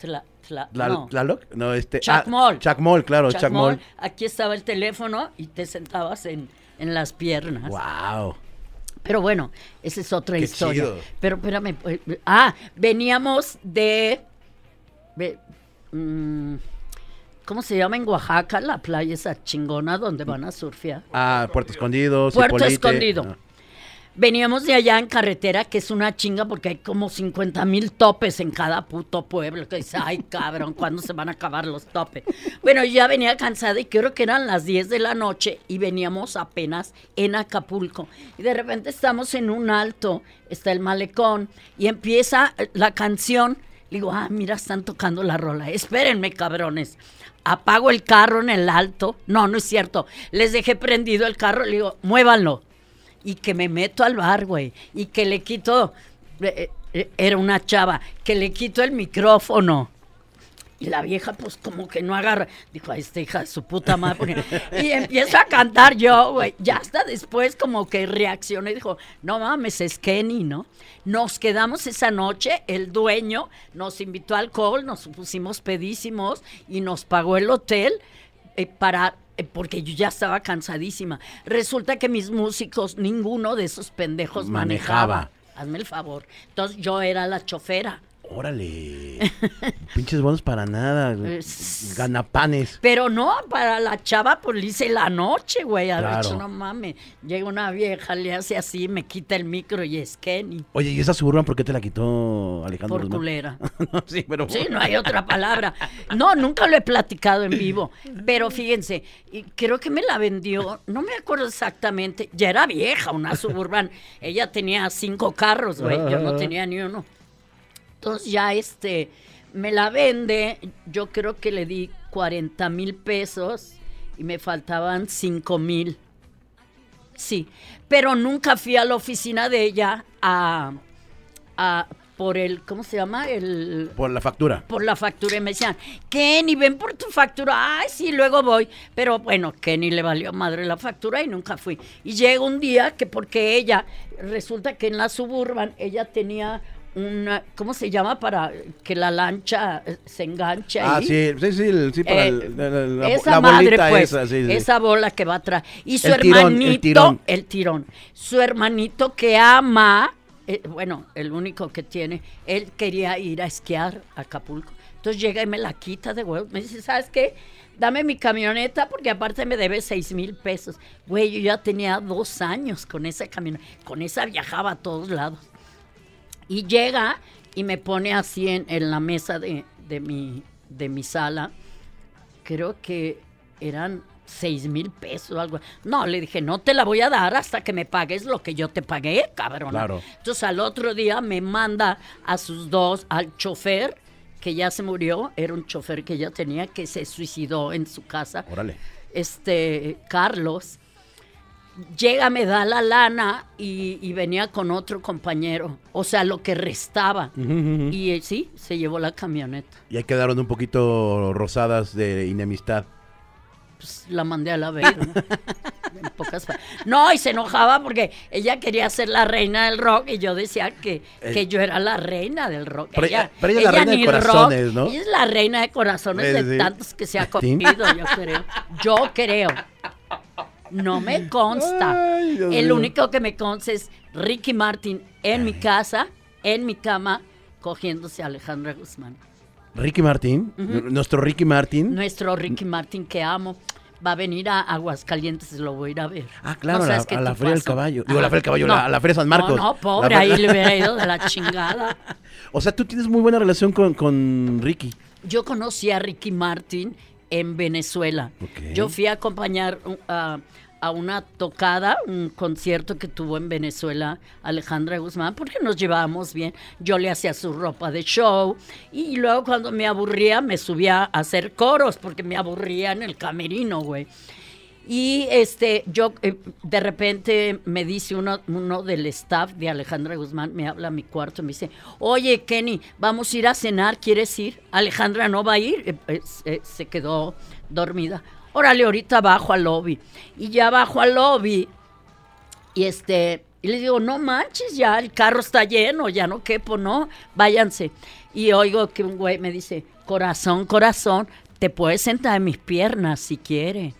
Tla- Tla-
¿La,
no.
Tlaloc? No, este.
Chacmol.
Chacmol, claro,
Chacmol. Aquí estaba el teléfono y te sentabas en, en las piernas.
Wow.
Pero bueno, esa es otra
Qué
historia.
chido.
Pero espérame. eh, eh, Ah, veníamos de. de, mm, ¿Cómo se llama en Oaxaca? La playa esa chingona donde van a surfear.
Ah, Puerto Escondido.
Puerto
Cipolite.
Escondido.
Ah.
Veníamos de allá en carretera, que es una chinga porque hay como 50 mil topes en cada puto pueblo. Que dice, ay cabrón, ¿cuándo se van a acabar los topes? Bueno, yo ya venía cansada y creo que eran las 10 de la noche y veníamos apenas en Acapulco. Y de repente estamos en un alto, está el malecón y empieza la canción. Le digo, ah, mira, están tocando la rola. Espérenme, cabrones. Apago el carro en el alto. No, no es cierto. Les dejé prendido el carro. Le digo, muévanlo y que me meto al bar, güey, y que le quito, eh, eh, era una chava, que le quito el micrófono. Y la vieja, pues, como que no agarra. Dijo, a esta hija de su puta madre. porque-". Y empiezo a cantar yo, güey. Ya hasta después, como que reaccioné y dijo, no mames, es Kenny, ¿no? Nos quedamos esa noche. El dueño nos invitó a alcohol, nos pusimos pedísimos y nos pagó el hotel eh, para eh, porque yo ya estaba cansadísima. Resulta que mis músicos, ninguno de esos pendejos manejaba.
Manejaba.
Hazme el favor. Entonces yo era la chofera.
Órale. [laughs] Pinches bonos para nada.
Es-
Ganapanes.
Pero no, para la chava, pues le hice la noche, güey. A
Claro.
no mames. Llega una vieja, le hace así, me quita el micro y es Kenny.
Oye, ¿y esa suburban por qué te la quitó Alejandro?
Por
Guzmán?
culera. [laughs]
No, sí, pero.
Sí, no hay otra palabra. No, nunca lo he platicado en vivo. Pero fíjense, y creo que me la vendió, no me acuerdo exactamente. Ya era vieja, una suburban. Ella tenía cinco carros, güey. Yo no tenía ni uno. Entonces ya este, me la vende. Yo creo que le di 40 mil pesos y me faltaban 5 mil. Sí, pero nunca fui a la oficina de ella a, a por el, ¿cómo se llama? El
Por la factura.
por la factura y me decían, Kenny, ven por tu factura. Ay, sí, luego voy. Pero bueno, Kenny le valió madre la factura y nunca fui. Y llega un día que porque ella, resulta que en la suburban ella tenía una, ¿cómo se llama? Para que la lancha eh, se enganche
Ah,
ahí.
sí, sí, sí, para
Eh,
el- la,
esa
la
madre,
bolita
pues,
esa, sí, sí.
esa bola que va atrás. Y su
El tirón, el
hermanito,
tirón.
el tirón, su hermanito que ama, eh, bueno, el único que tiene, él quería ir a esquiar a Acapulco. Entonces llega y me la quita de huevo. Me dice, ¿sabes qué? Dame mi camioneta porque aparte me debe seis mil pesos. Güey, yo ya tenía dos años con esa camioneta. Con esa viajaba a todos lados. Y llega y me pone así en, en la mesa de, de mi, de mi sala. Creo que eran seis mil pesos o algo. No, le dije, no te la voy a dar hasta que me pagues lo que yo te pagué, cabrón.
Claro.
Entonces al otro día me manda a sus dos, al chofer, que ya se murió, era un chofer que ella tenía, que se suicidó en su casa.
Órale.
Este, Carlos. Llega, me da la lana y, y venía con otro compañero. O sea, lo que restaba. Y eh, sí, se llevó la camioneta.
Y ahí quedaron un poquito rosadas de inemistad.
pues, la mandé a la. En pocas pa- no, y se enojaba porque ella quería ser la reina del rock y yo decía que, que yo era la reina del rock.
Pero ella- pero ella es la reina de corazones, ¿no?
Ella es la reina de corazones
Sí,
de tantos que se ha
¿Sí?
comido, yo creo. Yo creo. No me consta.
Ay, Dios
El único que me consta es Ricky Martin en mi casa, en mi cama, cogiéndose a Alejandra Guzmán.
Ricky Martín, nuestro Ricky Martín.
Nuestro Ricky Martin que amo va a venir a Aguascalientes, lo voy a ir a ver.
Ah, claro,
No
a la- a. Feria del Caballo. Digo, a la
Ah,
Feria del Caballo,
no.
la- a la Feria San Marcos.
No, no, pobre,
La
ahí le hubiera ido de la chingada. [laughs]
O sea, tú tienes muy buena relación con, con Ricky.
Yo conocí a Ricky Martin en Venezuela. Yo fui a acompañar uh, a, a una tocada, un concierto que tuvo en Venezuela Alejandra Guzmán, porque nos llevábamos bien. Yo le hacía su ropa de show y luego cuando me aburría me subía a hacer coros porque me aburría en el camerino, güey. Y este, yo eh, de repente me dice uno, uno del staff de Alejandra Guzmán, me habla a mi cuarto me dice, oye Kenny, vamos a ir a cenar, ¿quieres ir? Alejandra no va a ir, Eh, eh, eh, se quedó dormida. Órale, ahorita bajo al lobby. Y ya bajo al lobby y este, y le digo, no manches, ya el carro está lleno, ya no quepo, no, váyanse. Y oigo que un güey me dice, corazón, corazón, te puedes sentar en mis piernas si quiere.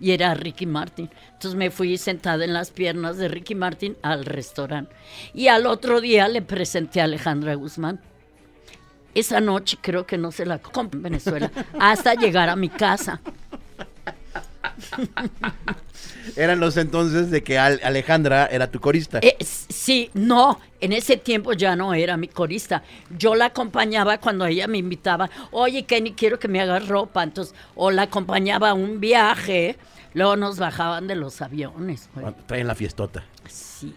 Y era Ricky Martin. Entonces me fui sentada en las piernas de Ricky Martin al restaurante. Y al otro día le presenté a Alejandra Guzmán. Esa noche creo que no se la compré en Venezuela [laughs] hasta llegar a mi casa. [laughs]
Eran los entonces de que Al- Alejandra era tu corista.
Eh, sí, no, en ese tiempo ya no era mi corista. Yo la acompañaba cuando ella me invitaba, oye Kenny, quiero que me hagas ropa. Entonces, o la acompañaba a un viaje, luego nos bajaban de los aviones.
Cuando Traen la fiestota.
Sí,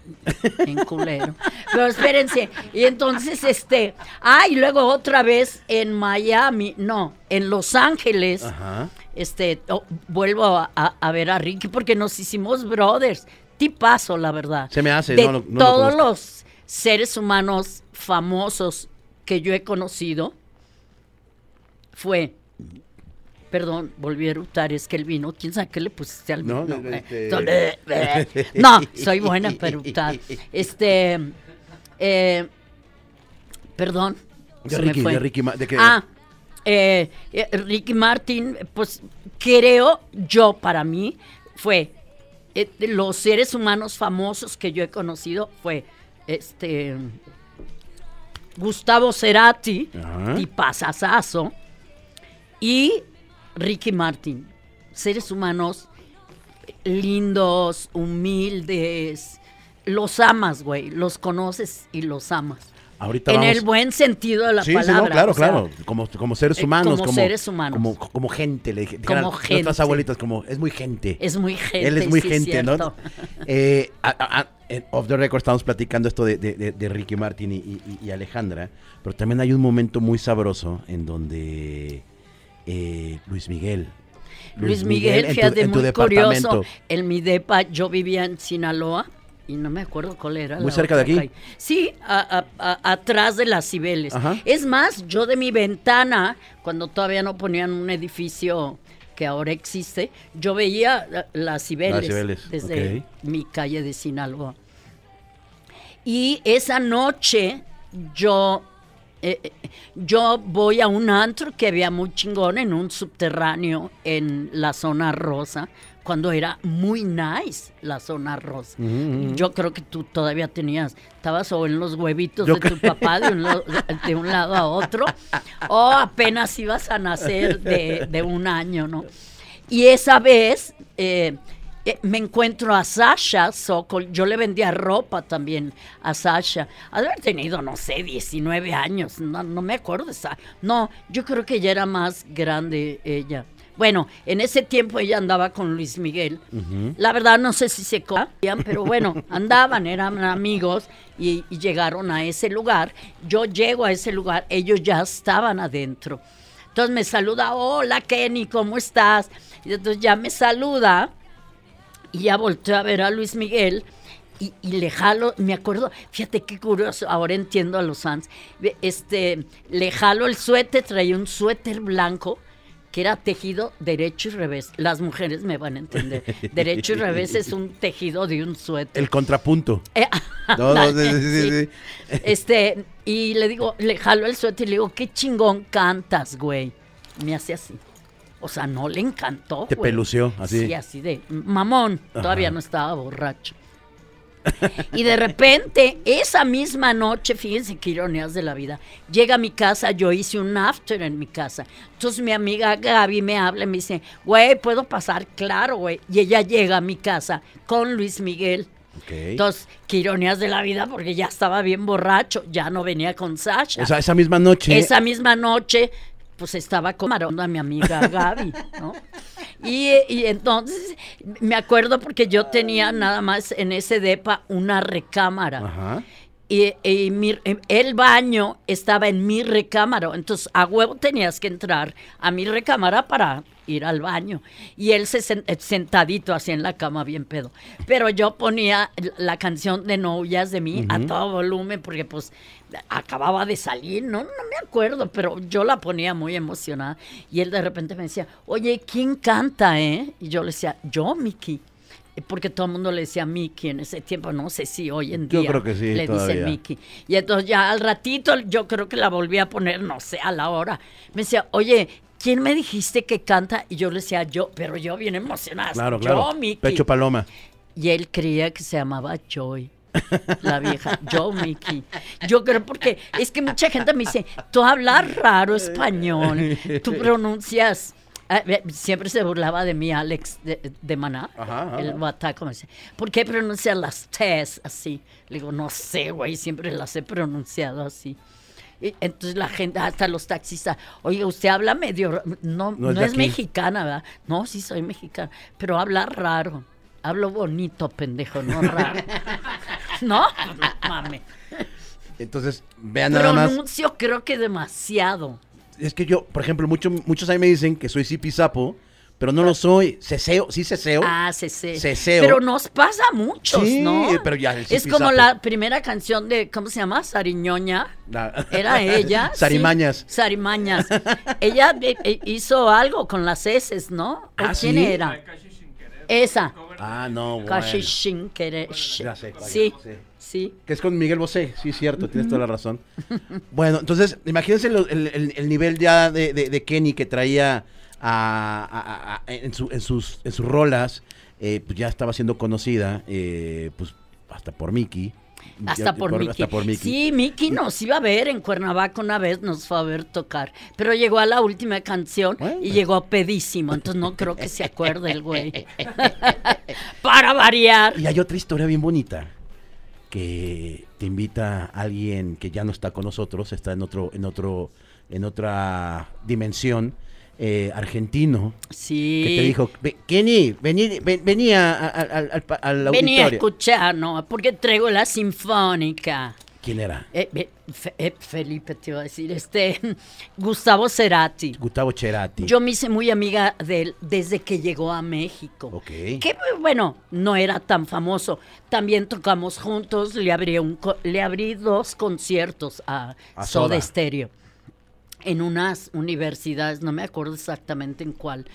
en culero. Pero espérense, y entonces este, ah, y luego otra vez en Miami, no, en Los Ángeles,
Ajá.
Este, oh, vuelvo a, a- ver a Ricky porque nos hicimos brothers. Tipazo, la verdad.
Se me hace,
De
no no
todos los seres humanos famosos que yo he conocido, fue. Perdón, volví a eructar, es que el vino, quién sabe qué le pusiste al
No,
vino.
no,
eh,
este-
eh, eh. No, soy buena para eructar. Este, eh, perdón.
De
me
Ricky,
fue.
de Ricky de que-
Ah, eh, eh, Ricky Martin, pues creo yo para mí fue eh, de los seres humanos famosos que yo he conocido fue este Gustavo Cerati,
Ajá.
tipazazazo, y Ricky Martin. Seres humanos lindos, humildes. Los amas, güey. Los conoces y los amas.
Ahorita
en
vamos.
el buen sentido de la
sí, sí,
palabra.
no, claro,
o sea,
claro. Como, como seres
eh,
humanos.
como seres humanos.
Como, como gente, le dije.
Como gente.
Nuestras abuelitas, como, es muy gente.
Es muy gente.
Él es muy
sí,
gente, ¿no? Eh, a- a- off the record estamos platicando esto de, de- de- de Ricky Martin y, y- y Alejandra, pero también hay un momento muy sabroso en donde eh, Luis Miguel.
Luis Miguel,
en tu-
fíjate, muy curioso. En mi depa, yo vivía en Sinaloa y no me acuerdo cuál era.
Muy
la
cerca de aquí.
calle. Sí, a- a- a- atrás de las Cibeles.
Ajá.
Es más, yo de mi ventana, cuando todavía no ponían un edificio que ahora existe, yo veía la- las Cibeles,
Las Cibeles,
desde mi calle de Sinaloa. Y esa noche yo, eh, eh, yo voy a un antro que había muy chingón en un subterráneo en la zona rosa, cuando era muy nice la zona rosa. Yo creo que tú todavía tenías, estabas o en los huevitos
Yo
de tu papá de un, lado, de un lado a otro, o apenas ibas a nacer de, de un año, ¿no? Y esa vez eh, eh, me encuentro a Sasha Sokol. Yo le vendía ropa también a Sasha. Ha de haber tenido, no sé, 19 años. No, no me acuerdo de esa. No, yo creo que ya era más grande ella. Bueno, en ese tiempo ella andaba con Luis Miguel. La verdad no sé si se conocían, pero bueno, [laughs] andaban, eran amigos y, y llegaron a ese lugar. Yo llego a ese lugar, ellos ya estaban adentro. Entonces me saluda, hola Kenny, ¿cómo estás? Y entonces ya me saluda y ya volteé a ver a Luis Miguel y, y le jalo, me acuerdo, fíjate qué curioso, ahora entiendo a los fans. Este, le jalo el suéter, traía un suéter blanco que era tejido derecho y revés. Las mujeres me van a entender. [laughs] Derecho y revés es un tejido de un suéter.
El contrapunto. [laughs]
Eh,
No, no, sí, sí, sí,
sí.
sí. [laughs]
Este, y le digo, le jalo el suéter y le digo, qué chingón cantas, güey. Me hace así. O sea, no le encantó.
Te
güey.
peluceó, así.
Sí, así de mamón. Todavía no estaba borracho. Y de repente, esa misma noche, fíjense qué ironías de la vida, llega a mi casa, yo hice un after en mi casa. Entonces mi amiga Gaby me habla y me dice, güey, ¿puedo pasar? Claro, güey. Y ella llega a mi casa con Luis Miguel.
Ok.
Entonces, qué ironías de la vida, porque ya estaba bien borracho, ya no venía con Sasha.
O sea, esa misma noche.
Esa misma noche, pues estaba con a mi amiga [laughs] Gaby, ¿no? Y, y entonces me acuerdo porque yo tenía nada más en ese depa una recámara.
Ajá.
Y, y mi- el baño estaba en mi recámara. Entonces, a huevo tenías que entrar a mi recámara para ir al baño. Y él se eh, sentadito así en la cama, bien pedo. Pero yo ponía la canción de No huyas de mí a todo volumen porque pues acababa de salir, no, no me acuerdo, pero yo la ponía muy emocionada. Y él de repente me decía, oye, ¿quién canta, eh? Y yo le decía, yo, Miki. Porque todo el mundo le decía Mickey en ese tiempo, no sé si hoy en
Yo
día
creo que sí,
le
todavía.
dicen Mickey. Y entonces ya al ratito yo creo que la volví a poner, no sé, a la hora. Me decía, oye, ¿quién me dijiste que canta? Y yo le decía, yo, pero yo bien emocionada.
Claro,
yo,
claro.
Mickey.
Pecho paloma.
Y él creía que se llamaba Joy. La vieja, yo, Mickey. Yo creo porque es que mucha gente me dice, tú hablas raro español, tú pronuncias. Ah, Siempre se burlaba de mí, Alex de, de Maná.
Ajá, ajá.
El bataco me dice, ¿por qué pronuncias las T's así? Le digo, no sé, güey, siempre las he pronunciado así. Y entonces la gente, hasta los taxistas, oye, usted habla medio, no,
No es
mexicana, ¿verdad? No, sí soy mexicana, pero habla raro. Hablo bonito, pendejo, no raro. [laughs] ¿No? No mames.
Entonces, vean nada más.
Pronuncio creo que demasiado.
Es que yo, por ejemplo, mucho- muchos ahí me dicen que soy zipizapo, pero no lo soy. Ceseo, sí ceseo.
Ah, ceseo.
Ceseo.
Pero nos pasa a muchos,
Sí,
¿no?
pero ya el
Es como la primera canción de, ¿cómo se llama? Sariñoña. [laughs] Era ella. sí.
Sarimañas.
Sarimañas. ella eh, eh, hizo algo con las heces, ¿no? ¿O
Ah,
quién
¿sí?
era? Esa.
Ah, no, bueno.
Casi sin querer.
Ya sé
Sí,
sí.
Sí.
Que es con Miguel Bosé, sí, cierto, tienes toda la razón. Bueno, entonces, imagínense el, el- el nivel ya de, de- de Kenny que traía a- a- a- a- en, su- en sus, en sus rolas, eh, pues ya estaba siendo conocida, eh, pues hasta por Mickey.
Hasta
Ya-
por, Mickey.
Hasta por Mickey.
Sí, Mickey nos iba a ver en Cuernavaca una vez, nos fue a ver tocar. Pero llegó a la última canción
Bueno.
y llegó pedísimo. Entonces no creo que se acuerde el güey. [laughs] Para variar.
Y hay otra historia bien bonita que te invita a alguien que ya no está con nosotros, está en otro, en otro, en otra dimensión, eh, argentino,
Sí.
que te dijo, "Ve- Kenny, vení, ven- vení a- a- al, al, al- al
Venía a
auditorio".
escuchar, ¿no? Porque traigo la sinfónica.
¿Quién era?
Eh, eh, Fe- Felipe te iba a decir, este, [laughs] Gustavo Cerati.
Gustavo Cerati.
Yo me hice muy amiga de él desde que llegó a México.
Ok.
Que bueno, no era tan famoso. También tocamos juntos, le abrí, un, le abrí dos conciertos a,
A
Soda. Stereo en unas universidades, no me acuerdo exactamente en cuál.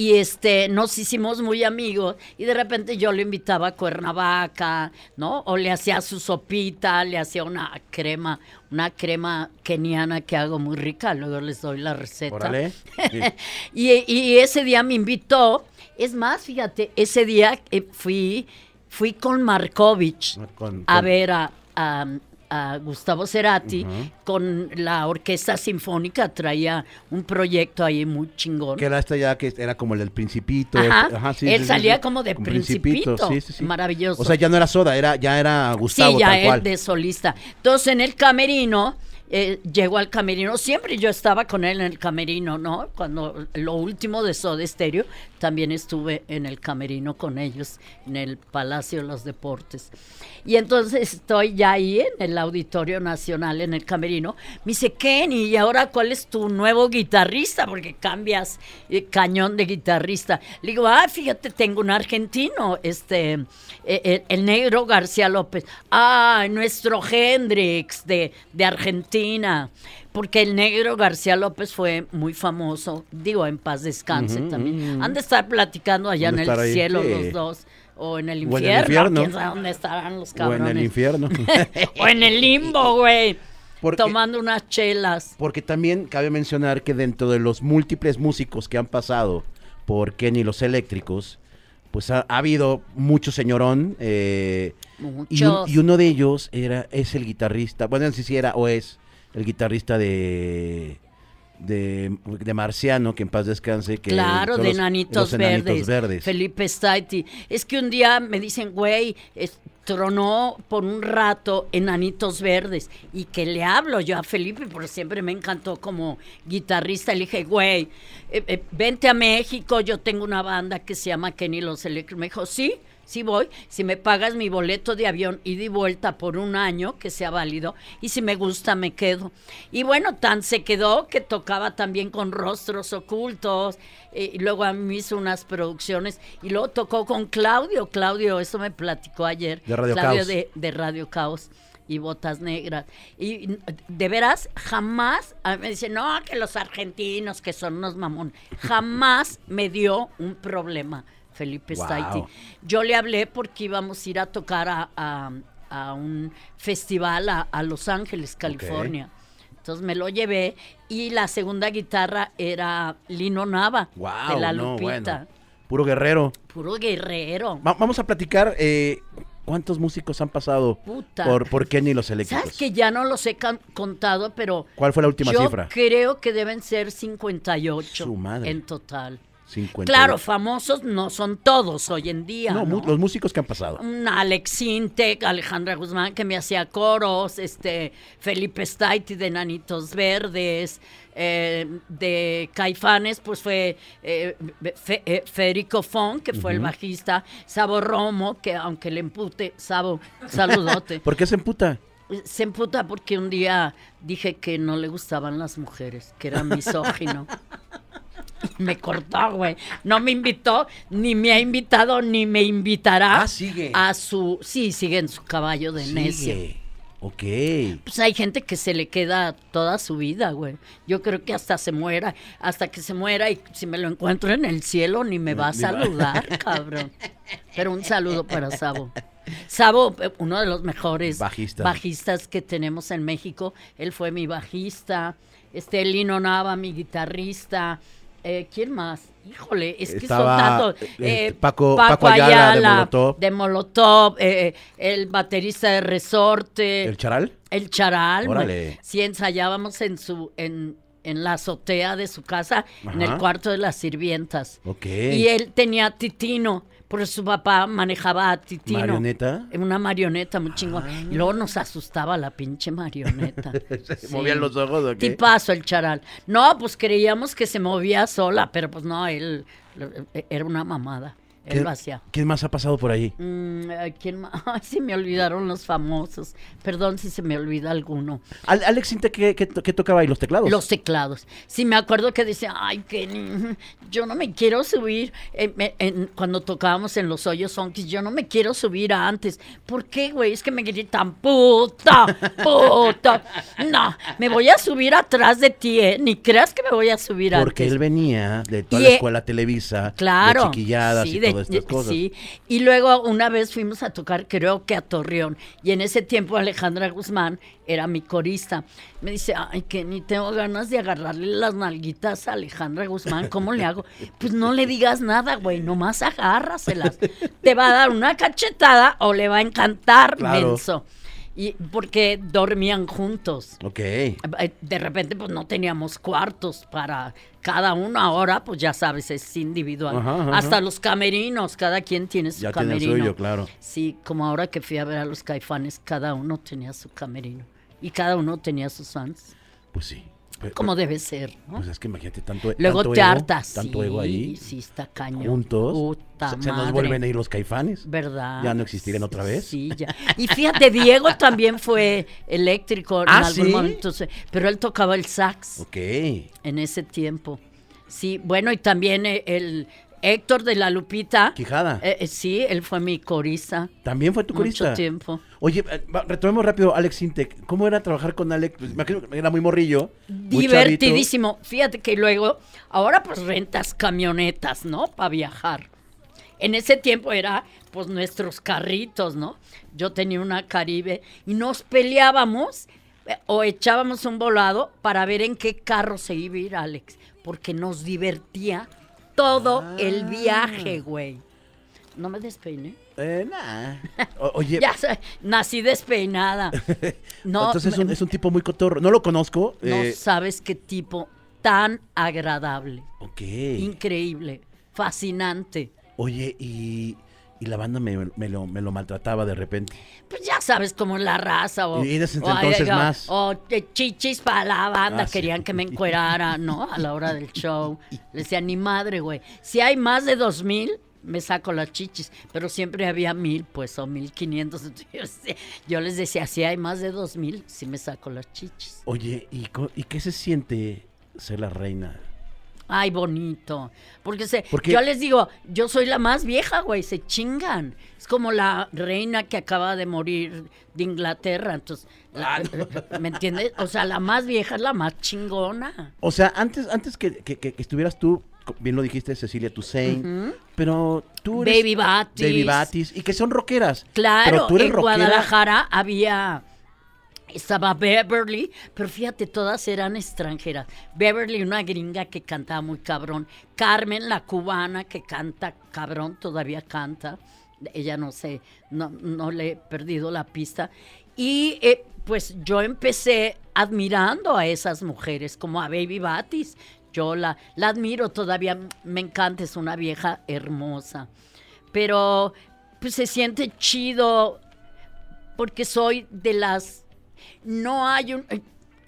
Y este, nos hicimos muy amigos y de repente yo lo invitaba a Cuernavaca, ¿no? O le hacía su sopita, le hacía una crema, una crema keniana que hago muy rica, luego les doy la receta.
Órale. Sí. [laughs]
y, y ese día me invitó. Es más, fíjate, ese día eh, fui, fui con Markovich
Ah, Con-
a ver a, a- a Gustavo Cerati con la Orquesta Sinfónica. Traía un proyecto ahí muy chingón.
Que era esta ya que era como el del Principito.
Ajá.
este-
Él salía como de Principito.
Sí, sí, sí.
Maravilloso.
O sea, ya no era Soda, era, ya era Gustavo
sí, ya
tal
él
cual.
de solista. Entonces en el camerino eh, llegó al camerino. Siempre yo estaba con él en el camerino, ¿no? Cuando lo último de Soda Stereo, también estuve en el camerino con ellos, en el Palacio de los Deportes. Y entonces estoy ya ahí en el Auditorio Nacional, en el camerino. Me dice, Kenny, ¿y ahora cuál es tu nuevo guitarrista? Porque cambias eh, cañón de guitarrista. Le digo, ah, fíjate, tengo un argentino, este, eh, eh, el negro García López. Ah, nuestro Hendrix de, de Argentina. Porque el negro García López fue muy famoso, digo, en paz descanse también. Han de estar platicando allá en el
ahí,
cielo
sí.
los dos. O en el
O en el
infierno,
infierno.
quién sabe dónde estarán los
O
cabrones.
en el infierno. [laughs]
o en el limbo, güey.
Porque-
Tomando unas chelas.
Porque también cabe mencionar que dentro de los múltiples músicos que han pasado por Kenny los Eléctricos, pues ha, ha habido mucho señorón. eh, y, un-
Muchos.
y uno de ellos era, es el guitarrista, bueno, no sé si era o es el guitarrista de, de, de Marciano, que en paz descanse. Que
Claro, de
los-
Enanitos verdes.
Verdes.
Felipe Staiti. Es que un día me dicen, güey, es- tronó por un rato Enanitos Verdes. Y que le hablo yo a Felipe, porque siempre me encantó como guitarrista. Le dije, güey, eh, eh, vente a México, yo tengo una banda que se llama Kenny Los Electric. Me dijo, sí, sí voy. Si me pagas mi boleto de avión ida y vuelta por un año, que sea válido. Y si me gusta, me quedo. Y bueno, tan se quedó que tocaba también con rostros ocultos. eh, y luego a mí hizo unas producciones. Y luego tocó con Claudio. Claudio, eso me platicó ayer.
De Radio
Claudio
Caos.
de, de Radio Caos y Botas Negras. Y de veras, jamás, a mí me dicen, no, que los argentinos, que son unos mamón. Jamás me dio un problema, Felipe
Wow.
Staiti. Yo le hablé porque íbamos a ir a tocar a, a- a un festival a, a Los Ángeles, California. Entonces me lo llevé y la segunda guitarra era Lino Nava,
Wow,
de la
no,
Lupita.
bueno. Puro guerrero.
Puro guerrero.
Va- vamos a platicar eh, cuántos músicos han pasado
Puta.
por, por Kenny los Eléctricos.
Sabes que ya no los he contado, pero
¿Cuál fue la última
yo
cifra?
creo que deben ser 58
Su madre.
en total.
50.
Claro, famosos no son todos hoy en día.
No, los músicos que han pasado.
Alex Intec, Alejandra Guzmán que me hacía coros, este Felipe Staiti de Nanitos Verdes, eh, de Caifanes, pues fue eh, Fe- eh, Federico Fon, que fue el bajista, Sabo Romo, que aunque le empute, Sabo, saludote. [laughs]
¿Por qué se emputa?
Se emputa porque un día dije que no le gustaban las mujeres, que era misógino. [laughs] Me cortó, güey. No me invitó, ni me ha invitado, ni me invitará
Ah, sigue.
a su... Sí, sigue en su caballo de necio.
Sigue. Ok.
Pues hay gente que se le queda toda su vida, güey. Yo creo que hasta se muera, hasta que se muera y si me lo encuentro en el cielo ni me va a saludar, cabrón. Pero un saludo para Sabo. Sabo, uno de los mejores
Bajistas.
bajistas que tenemos en México. Él fue mi bajista. Este Lino Nava, mi guitarrista. Eh, ¿Quién más? Híjole, es que
Estaba,
son tantos.
eh,
Eh,
Paco- Paco Ayala de Molotov.
de Molotov, eh, el baterista de Resorte.
¿El charal?
El charal.
Órale.
Sí, ensayábamos en su, en, en la azotea de su casa, en el cuarto de las sirvientas.
Ok.
Y él tenía Titino, porque su papá manejaba a Titino.
¿Marioneta? Ah.
Una marioneta muy chingón. Y luego nos asustaba la pinche marioneta. [laughs]
¿Se
Sí.
movían los ojos o qué?
Tipazo el charal. No, pues creíamos que se movía sola, pero pues no, él eh, era una mamada. Él
¿Qué-
lo hacía.
¿Quién más ha pasado por ahí?
Mm, ¿a ¿Quién más? [laughs] Ay, se me olvidaron los famosos. Perdón si se me olvida alguno.
Al- Alex ¿qué, qué, qué tocaba ahí? ¿Los teclados?
Los teclados. Sí, me acuerdo que decía, ay, que yo no me quiero subir. eh, en- cuando tocábamos en los hoyos funky, yo no me quiero subir antes. ¿Por qué, güey? Es que me gritan, puta, puta. [laughs] No, me voy a subir atrás de ti, ¿eh? Ni creas que me voy a subir
Porque
antes.
él venía de toda
Y,
la
eh,
escuela Televisa,
Claro.
de chiquilladas
sí,
y
de-
todas estas
de-
cosas.
Sí. Y luego una vez fuimos a tocar, creo que a Torreón. Y en ese tiempo Alejandra Guzmán era mi corista. Me dice, ay, que ni tengo ganas de agarrarle las nalguitas a Alejandra Guzmán. ¿Cómo le hago? [laughs] Pues no le digas nada, güey. Nomás agárraselas. Te va a dar una cachetada o le va a encantar,
Claro.
menso. Y porque dormían juntos.
Ok.
Eh, De repente, pues no teníamos cuartos para cada uno. Ahora, pues ya sabes, es individual.
Ajá, ajá,
Hasta
ajá.
los camerinos, cada quien tiene su
Ya tiene suyo, claro.
Sí, como ahora que fui a ver a los caifanes, cada uno tenía su camerino. Y cada uno tenía sus fans.
Pues sí. Pe-
Como debe ser, ¿no?
Pues es que imagínate tanto
Luego
tanto
te
ego,
hartas.
Tanto
sí,
ego ahí.
Sí, está cañón.
Juntos.
Puta
se, se nos vuelven a ir los caifanes.
¿Verdad?
¿Ya no existirían otra vez?
Sí, ya. Y fíjate, Diego también fue eléctrico en
¿Ah,
algún
sí?
momento, pero él tocaba el sax
Ok.
en ese tiempo. Sí, bueno, y también eh, el Héctor de la Lupita.
Quijada.
eh, eh, sí, él fue mi corista.
También fue tu corista.
Mucho tiempo.
Oye, eh, retomemos rápido Alex Intec. ¿Cómo era trabajar con Alex? Pues, me imagino que era muy morrillo. muy chavito.
Divertidísimo. Fíjate que luego, ahora pues rentas camionetas, ¿no? Para viajar. En ese tiempo era pues nuestros carritos, ¿no? Yo tenía una Caribe y nos peleábamos o echábamos un volado para ver en qué carro se iba a ir Alex, porque nos divertía todo el
Ah.
viaje, güey. No me despeiné.
Eh, nah. O- oye, [laughs]
Ya sé, nací despeinada. [laughs] No,
entonces es un, es un tipo muy cotorro. No lo conozco.
no
eh,
sabes qué tipo tan agradable.
ok.
Increíble, fascinante.
Oye, y, y la banda me, me lo, me lo maltrataba de repente.
Pues ya sabes cómo es la raza. O,
Y desde
o-
entonces
o-
más.
O chichis para la banda,
Ah, sí.
querían que me encuerara, ¿no? A la hora del show. [laughs] Le decía, ni madre, güey. Si hay más de dos mil, me saco las chichis. Pero siempre había mil, pues, o mil quinientos. [laughs] Yo, les decía, si hay más de dos mil, sí me saco las chichis.
Oye, ¿y, ¿y qué se siente ser la reina?
Ay, bonito. Porque se,
Porque-
yo les digo, yo soy la más vieja, güey, se chingan. Es como la reina que acaba de morir de Inglaterra. Entonces, la-
Ah,
¿me entiendes? O sea, la más vieja es la más chingona.
O sea, antes, antes que, que- que- estuvieras tú, bien lo dijiste, Cecilia Toussaint, pero tú eres...
Baby Batis.
Baby Batis, y que son rockeras.
Claro,
pero tú eres
en
rockera.
Guadalajara había. Estaba Beverly, pero fíjate, todas eran extranjeras. Beverly, una gringa que cantaba muy cabrón. Carmen, la cubana, que canta cabrón, todavía canta. Ella no sé, no, no le he perdido la pista. Y eh, pues yo empecé admirando a esas mujeres, como a Baby Batis. Yo la, la admiro todavía, me encanta, es una vieja hermosa. Pero pues se siente chido porque soy de las no hay un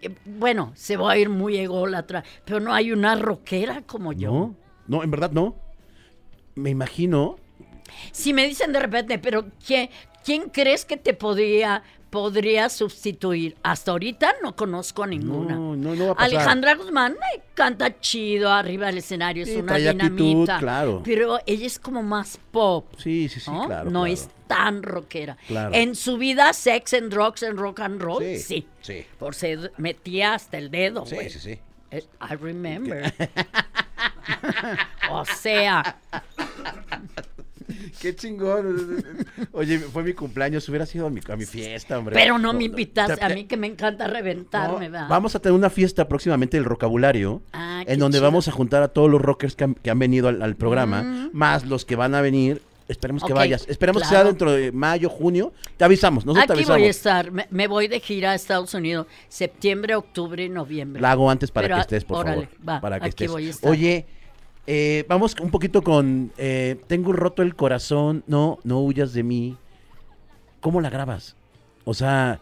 eh, bueno, se va a ir muy ególatra, pero no hay una rockera como yo.
No, no, en verdad no. Me imagino...
Si me dicen de repente, pero ¿quién, quién crees que te podría podría sustituir? Hasta ahorita no conozco ninguna.
No, no, no va a pasar.
Alejandra Guzmán eh, canta chido arriba del escenario, es una
trae actitud,
dinamita.
claro.
Pero ella es como más pop.
Sí, sí, sí,
¿no?
claro.
No
claro.
es tan rockera.
Claro.
En su vida, sex and drugs and rock and roll,
Sí,
sí.
sí.
Por se metía hasta el dedo,
Sí, sí, sí.
I remember. [laughs] [laughs] o sea, [laughs]
Qué chingón. Oye, fue mi cumpleaños, hubiera sido a mi, a mi fiesta, hombre.
pero no me invitaste
te-
a mí que me encanta
No,
reventarme, ¿verdad?
vamos a tener una fiesta próximamente del vocabulario,
Ah, qué
en donde
chido.
vamos a juntar a todos los rockers que han, que han venido al, al programa, más los que van a venir. Esperemos que vayas. Esperemos que sea dentro de mayo, junio. Te avisamos, nosotros te
Aquí
avisamos.
voy a estar. Me, me voy de gira a Estados Unidos septiembre, octubre noviembre.
La hago antes para
Pero,
que estés, por
órale,
favor.
va,
para que
aquí
estés.
voy a estar.
Oye, eh, vamos un poquito con eh, Tengo roto el corazón, no, no huyas de mí. ¿Cómo la grabas? O sea,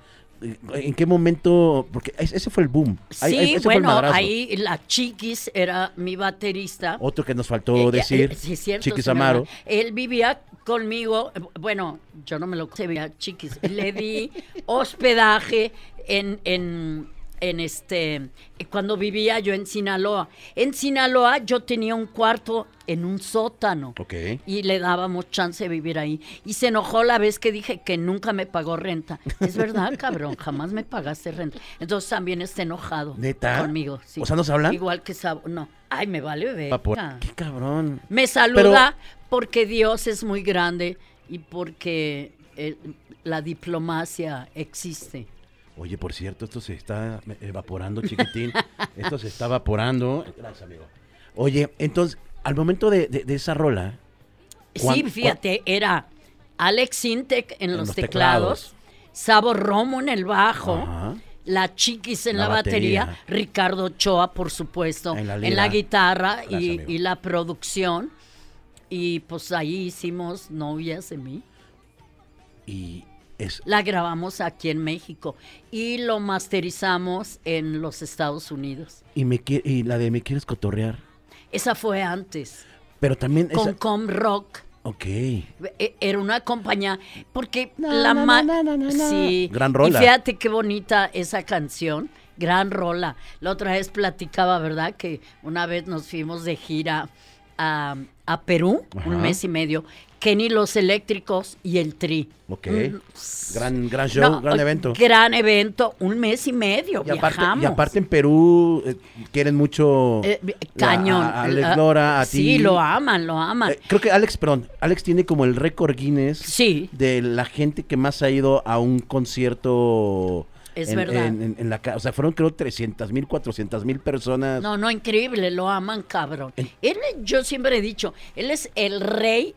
¿en qué momento? Porque es- ese fue el boom.
Sí,
ahí- ese fue el
bueno, ahí la Chiquis era mi baterista.
Otro que nos faltó
Eh,
decir,
eh, sí, cierto,
Chiquis Amaro.
Él vivía conmigo, eh, bueno, yo no me lo sabía, Chiquis. Le di [laughs] hospedaje en, en, en este, eh, cuando vivía yo en Sinaloa. En Sinaloa yo tenía un cuarto en un sótano.
Ok.
Y le dábamos chance de vivir ahí. Y se enojó la vez que dije que nunca me pagó renta. Es verdad, [laughs] cabrón, jamás me pagaste renta. Entonces también está enojado
¿Neta?
conmigo. sí.
O sea, ¿no se hablan?
Igual que Sabo. No. Ay, me vale ver.
Qué cabrón.
Me saluda porque Dios es muy grande y porque eh, la diplomacia existe.
Oye, por cierto, esto se está evaporando, chiquitín. [laughs] esto se está evaporando. Gracias, amigo. Oye, entonces, al momento de, de- de esa rola, ¿Cuán-
Sí, fíjate, era Alex Intec en,
En
los,
los
teclados,
teclados.
Sabo Romo en el bajo,
Ajá.
la Chiquis en
La
la, batería,
batería.
Ricardo Ochoa, por supuesto,
En la
en
lira.
la guitarra
Gracias,
y,
amigo.
y la producción. Y pues ahí hicimos novias de mí.
y Es-
La grabamos aquí en México y lo masterizamos en los Estados Unidos.
Y, me, qui- y la de Me Quieres Cotorrear.
Esa fue antes,
Pero también
con
esa...
Com Rock.
Ok.
E- Era una compañía, porque
Na,
la
na, na.
Sí.
Gran rola.
Y fíjate qué bonita esa canción, gran rola. La otra vez platicaba, ¿verdad? Que una vez nos fuimos de gira a, a Perú,
Ajá.
un mes y medio, Kenny Los Eléctricos y el Tri.
Ok.
Mm,
Gran, gran show,
no,
gran evento.
Gran evento, un mes y medio,
Y aparte,
viajamos.
y aparte en Perú eh, quieren mucho
Eh,
la-
cañón.
a Alex Lora, a ti.
Sí, lo aman, lo aman.
Eh, creo que Alex, perdón, Alex tiene como el récord Guinness
Sí.
de la gente que más ha ido a un concierto.
Es
en,
verdad.
en- en- en la ca- o sea, fueron creo 300 mil, 400 mil personas.
No, no, increíble, lo aman, cabrón. Él, yo siempre he dicho, él es el rey,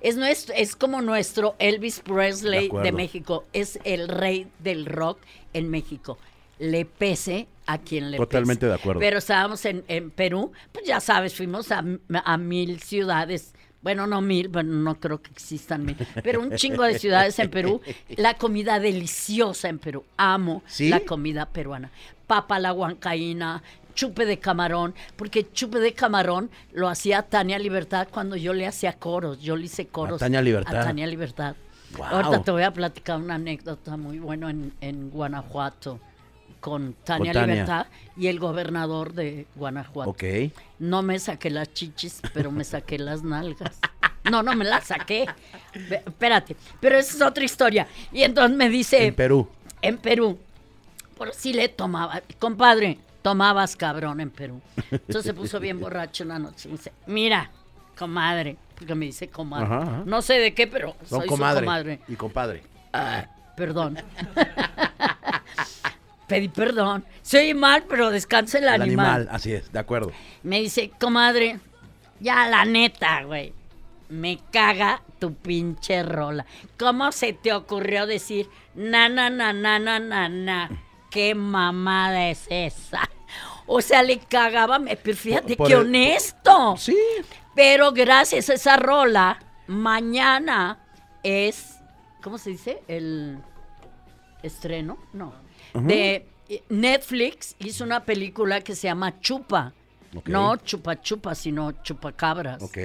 es, nuestro, es como nuestro Elvis Presley de. México, es el rey del rock en México. Le pese a quien le
Totalmente
pese.
de acuerdo.
Pero estábamos en, en Perú, pues ya sabes, fuimos a, a mil ciudades. Bueno, no mil, bueno, no creo que existan mil, pero un chingo de ciudades en Perú. La comida deliciosa en Perú. Amo
¿Sí?
la comida peruana. Papa a la huancaína, chupe de camarón, porque chupe de camarón lo hacía Tania Libertad cuando yo le hacía coros. Yo le hice coros.
Tania Libertad.
A Tania Libertad. Ahorita te voy a platicar una anécdota muy buena en, en Guanajuato con Tania,
Tania.
Libertad y el gobernador de Guanajuato.
Ok.
No me saqué las chichis, pero me saqué las nalgas. No, no me las saqué. Espérate, pero esa es otra historia. Y entonces me dice,
En Perú.
en Perú, por si le tomaba, compadre, tomabas cabrón en Perú. Entonces se puso bien borracho una noche. y Me dice, mira, comadre, porque me dice comadre.
Ajá, ajá.
No sé de qué, pero
Son
soy
comadre,
su comadre.
y compadre.
Ah, perdón. [laughs] Pedí perdón. Soy mal, pero descansa el,
El
animal.
animal, así es, de acuerdo.
Me dice, comadre, ya la neta, güey. Me caga tu pinche rola. ¿Cómo se te ocurrió decir na na na na na na na? ¿Qué mamada es esa? O sea, le cagaba, me- pero fíjate qué honesto.
Sí.
Pero gracias a esa rola, mañana es, ¿cómo se dice? El estreno, no. De eh, Netflix hizo una película que se llama Chupa. No Chupa Chupa, sino Chupacabras.
Ok.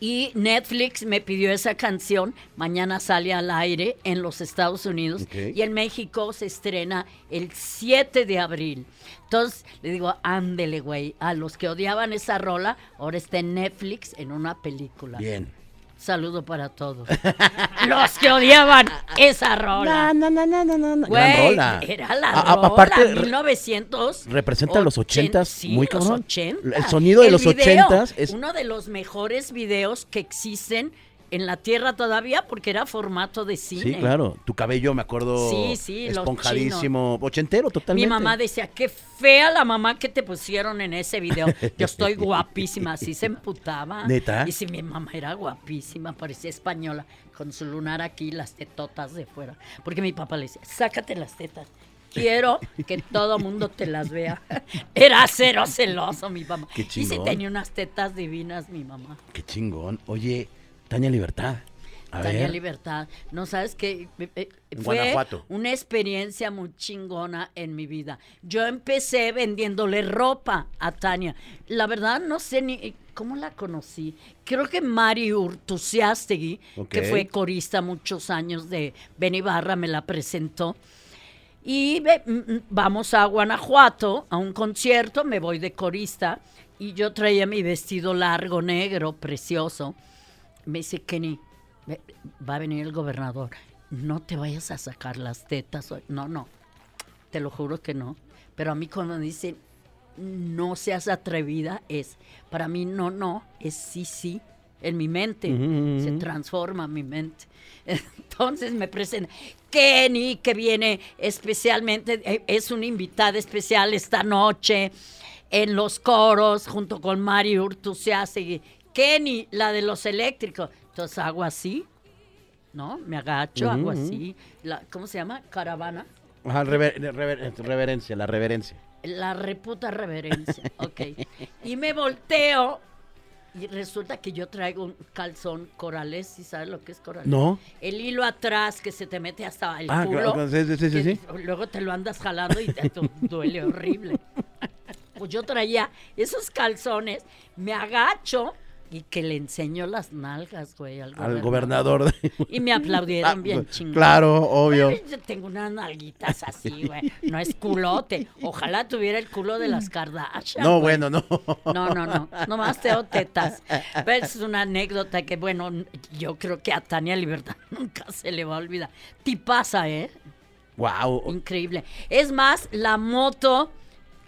Y Netflix me pidió esa canción. Mañana sale al aire en los Estados Unidos. Y en México se estrena el 7 de abril. Entonces le digo, ándele, güey. A los que odiaban esa rola, ahora está en Netflix en una película.
Bien.
Saludo para todos. [laughs] los que odiaban esa rola.
Na, na, na, na, na.
Güey,
Gran rola.
Era la
A- a-
rola,
aparte, re-
1900.
representa los ochentas
sí,
muy
los
cabrón.
80.
El sonido de
El
los
video,
ochentas es-
Uno de los mejores videos que existen en la Tierra todavía porque era formato de cine.
Sí, claro. Tu cabello, me acuerdo.
Sí, sí,
Esponjadísimo. Ochentero, totalmente.
Mi mamá decía, qué fea la mamá que te pusieron en ese video. Yo estoy [laughs] guapísima. Así se emputaba.
¿Neta?
Y si mi mamá era guapísima, parecía española, con su lunar aquí, las tetotas de fuera. Porque mi papá le decía, sácate las tetas. Quiero que todo mundo te las vea. [laughs] Era cero celoso mi mamá.
Qué
y sí
chingón.
tenía unas tetas divinas mi mamá.
Qué chingón. Oye, Tania Libertad. A
Tania
ver.
Libertad. No sabes que
En
fue
Guanajuato.
una experiencia muy chingona en mi vida. Yo empecé vendiéndole ropa a Tania. La verdad no sé ni cómo la conocí. Creo que Mari Urtusiastegui, que fue corista muchos años de Beni Barra, me la presentó. Y ve- mm, mm, vamos a Guanajuato a un concierto, me voy de corista y yo traía mi vestido largo negro, precioso. Me dice, Kenny, va a venir el gobernador, no te vayas a sacar las tetas. hoy". No, no, te lo juro que no. Pero a mí cuando me dicen, no seas atrevida, es, para mí no, no, es sí, sí. En mi mente, se transforma mi mente. [laughs] Entonces me presenta Kenny, que viene especialmente, eh, es una invitada especial esta noche en los coros junto con Mari Urtusiasegui. Kenny, la de los eléctricos. Entonces hago así, ¿no? Me agacho, hago así. La, ¿Cómo se llama? Caravana.
Ajá, rever- rever- reverencia, la reverencia.
La reputa reverencia, [laughs] ok. Y me volteo Y resulta que yo traigo un calzón corales, ¿sí sabes lo que es corales?
No.
El hilo atrás que se te mete hasta el
Ah,
culo.
claro, sí, sí, sí, sí.
Luego te lo andas jalando y te du- [laughs] duele horrible. Pues yo traía esos calzones, me agacho y que le enseño las nalgas, güey, al,
Al
gobernador.
gobernador. [laughs]
Y me aplaudieron
Ah,
bien
pues,
chingón.
Claro, obvio.
Yo tengo unas nalguitas así, güey. No es culote. Ojalá tuviera el culo de las Kardashian.
No,
güey.
bueno, no.
No, no, no. Nomás tengo tetas. Pero es una anécdota que, bueno, yo creo que a Tania Libertad [laughs] nunca se le va a olvidar. Tipaza, ¿eh?
Wow.
Increíble. Es más, la moto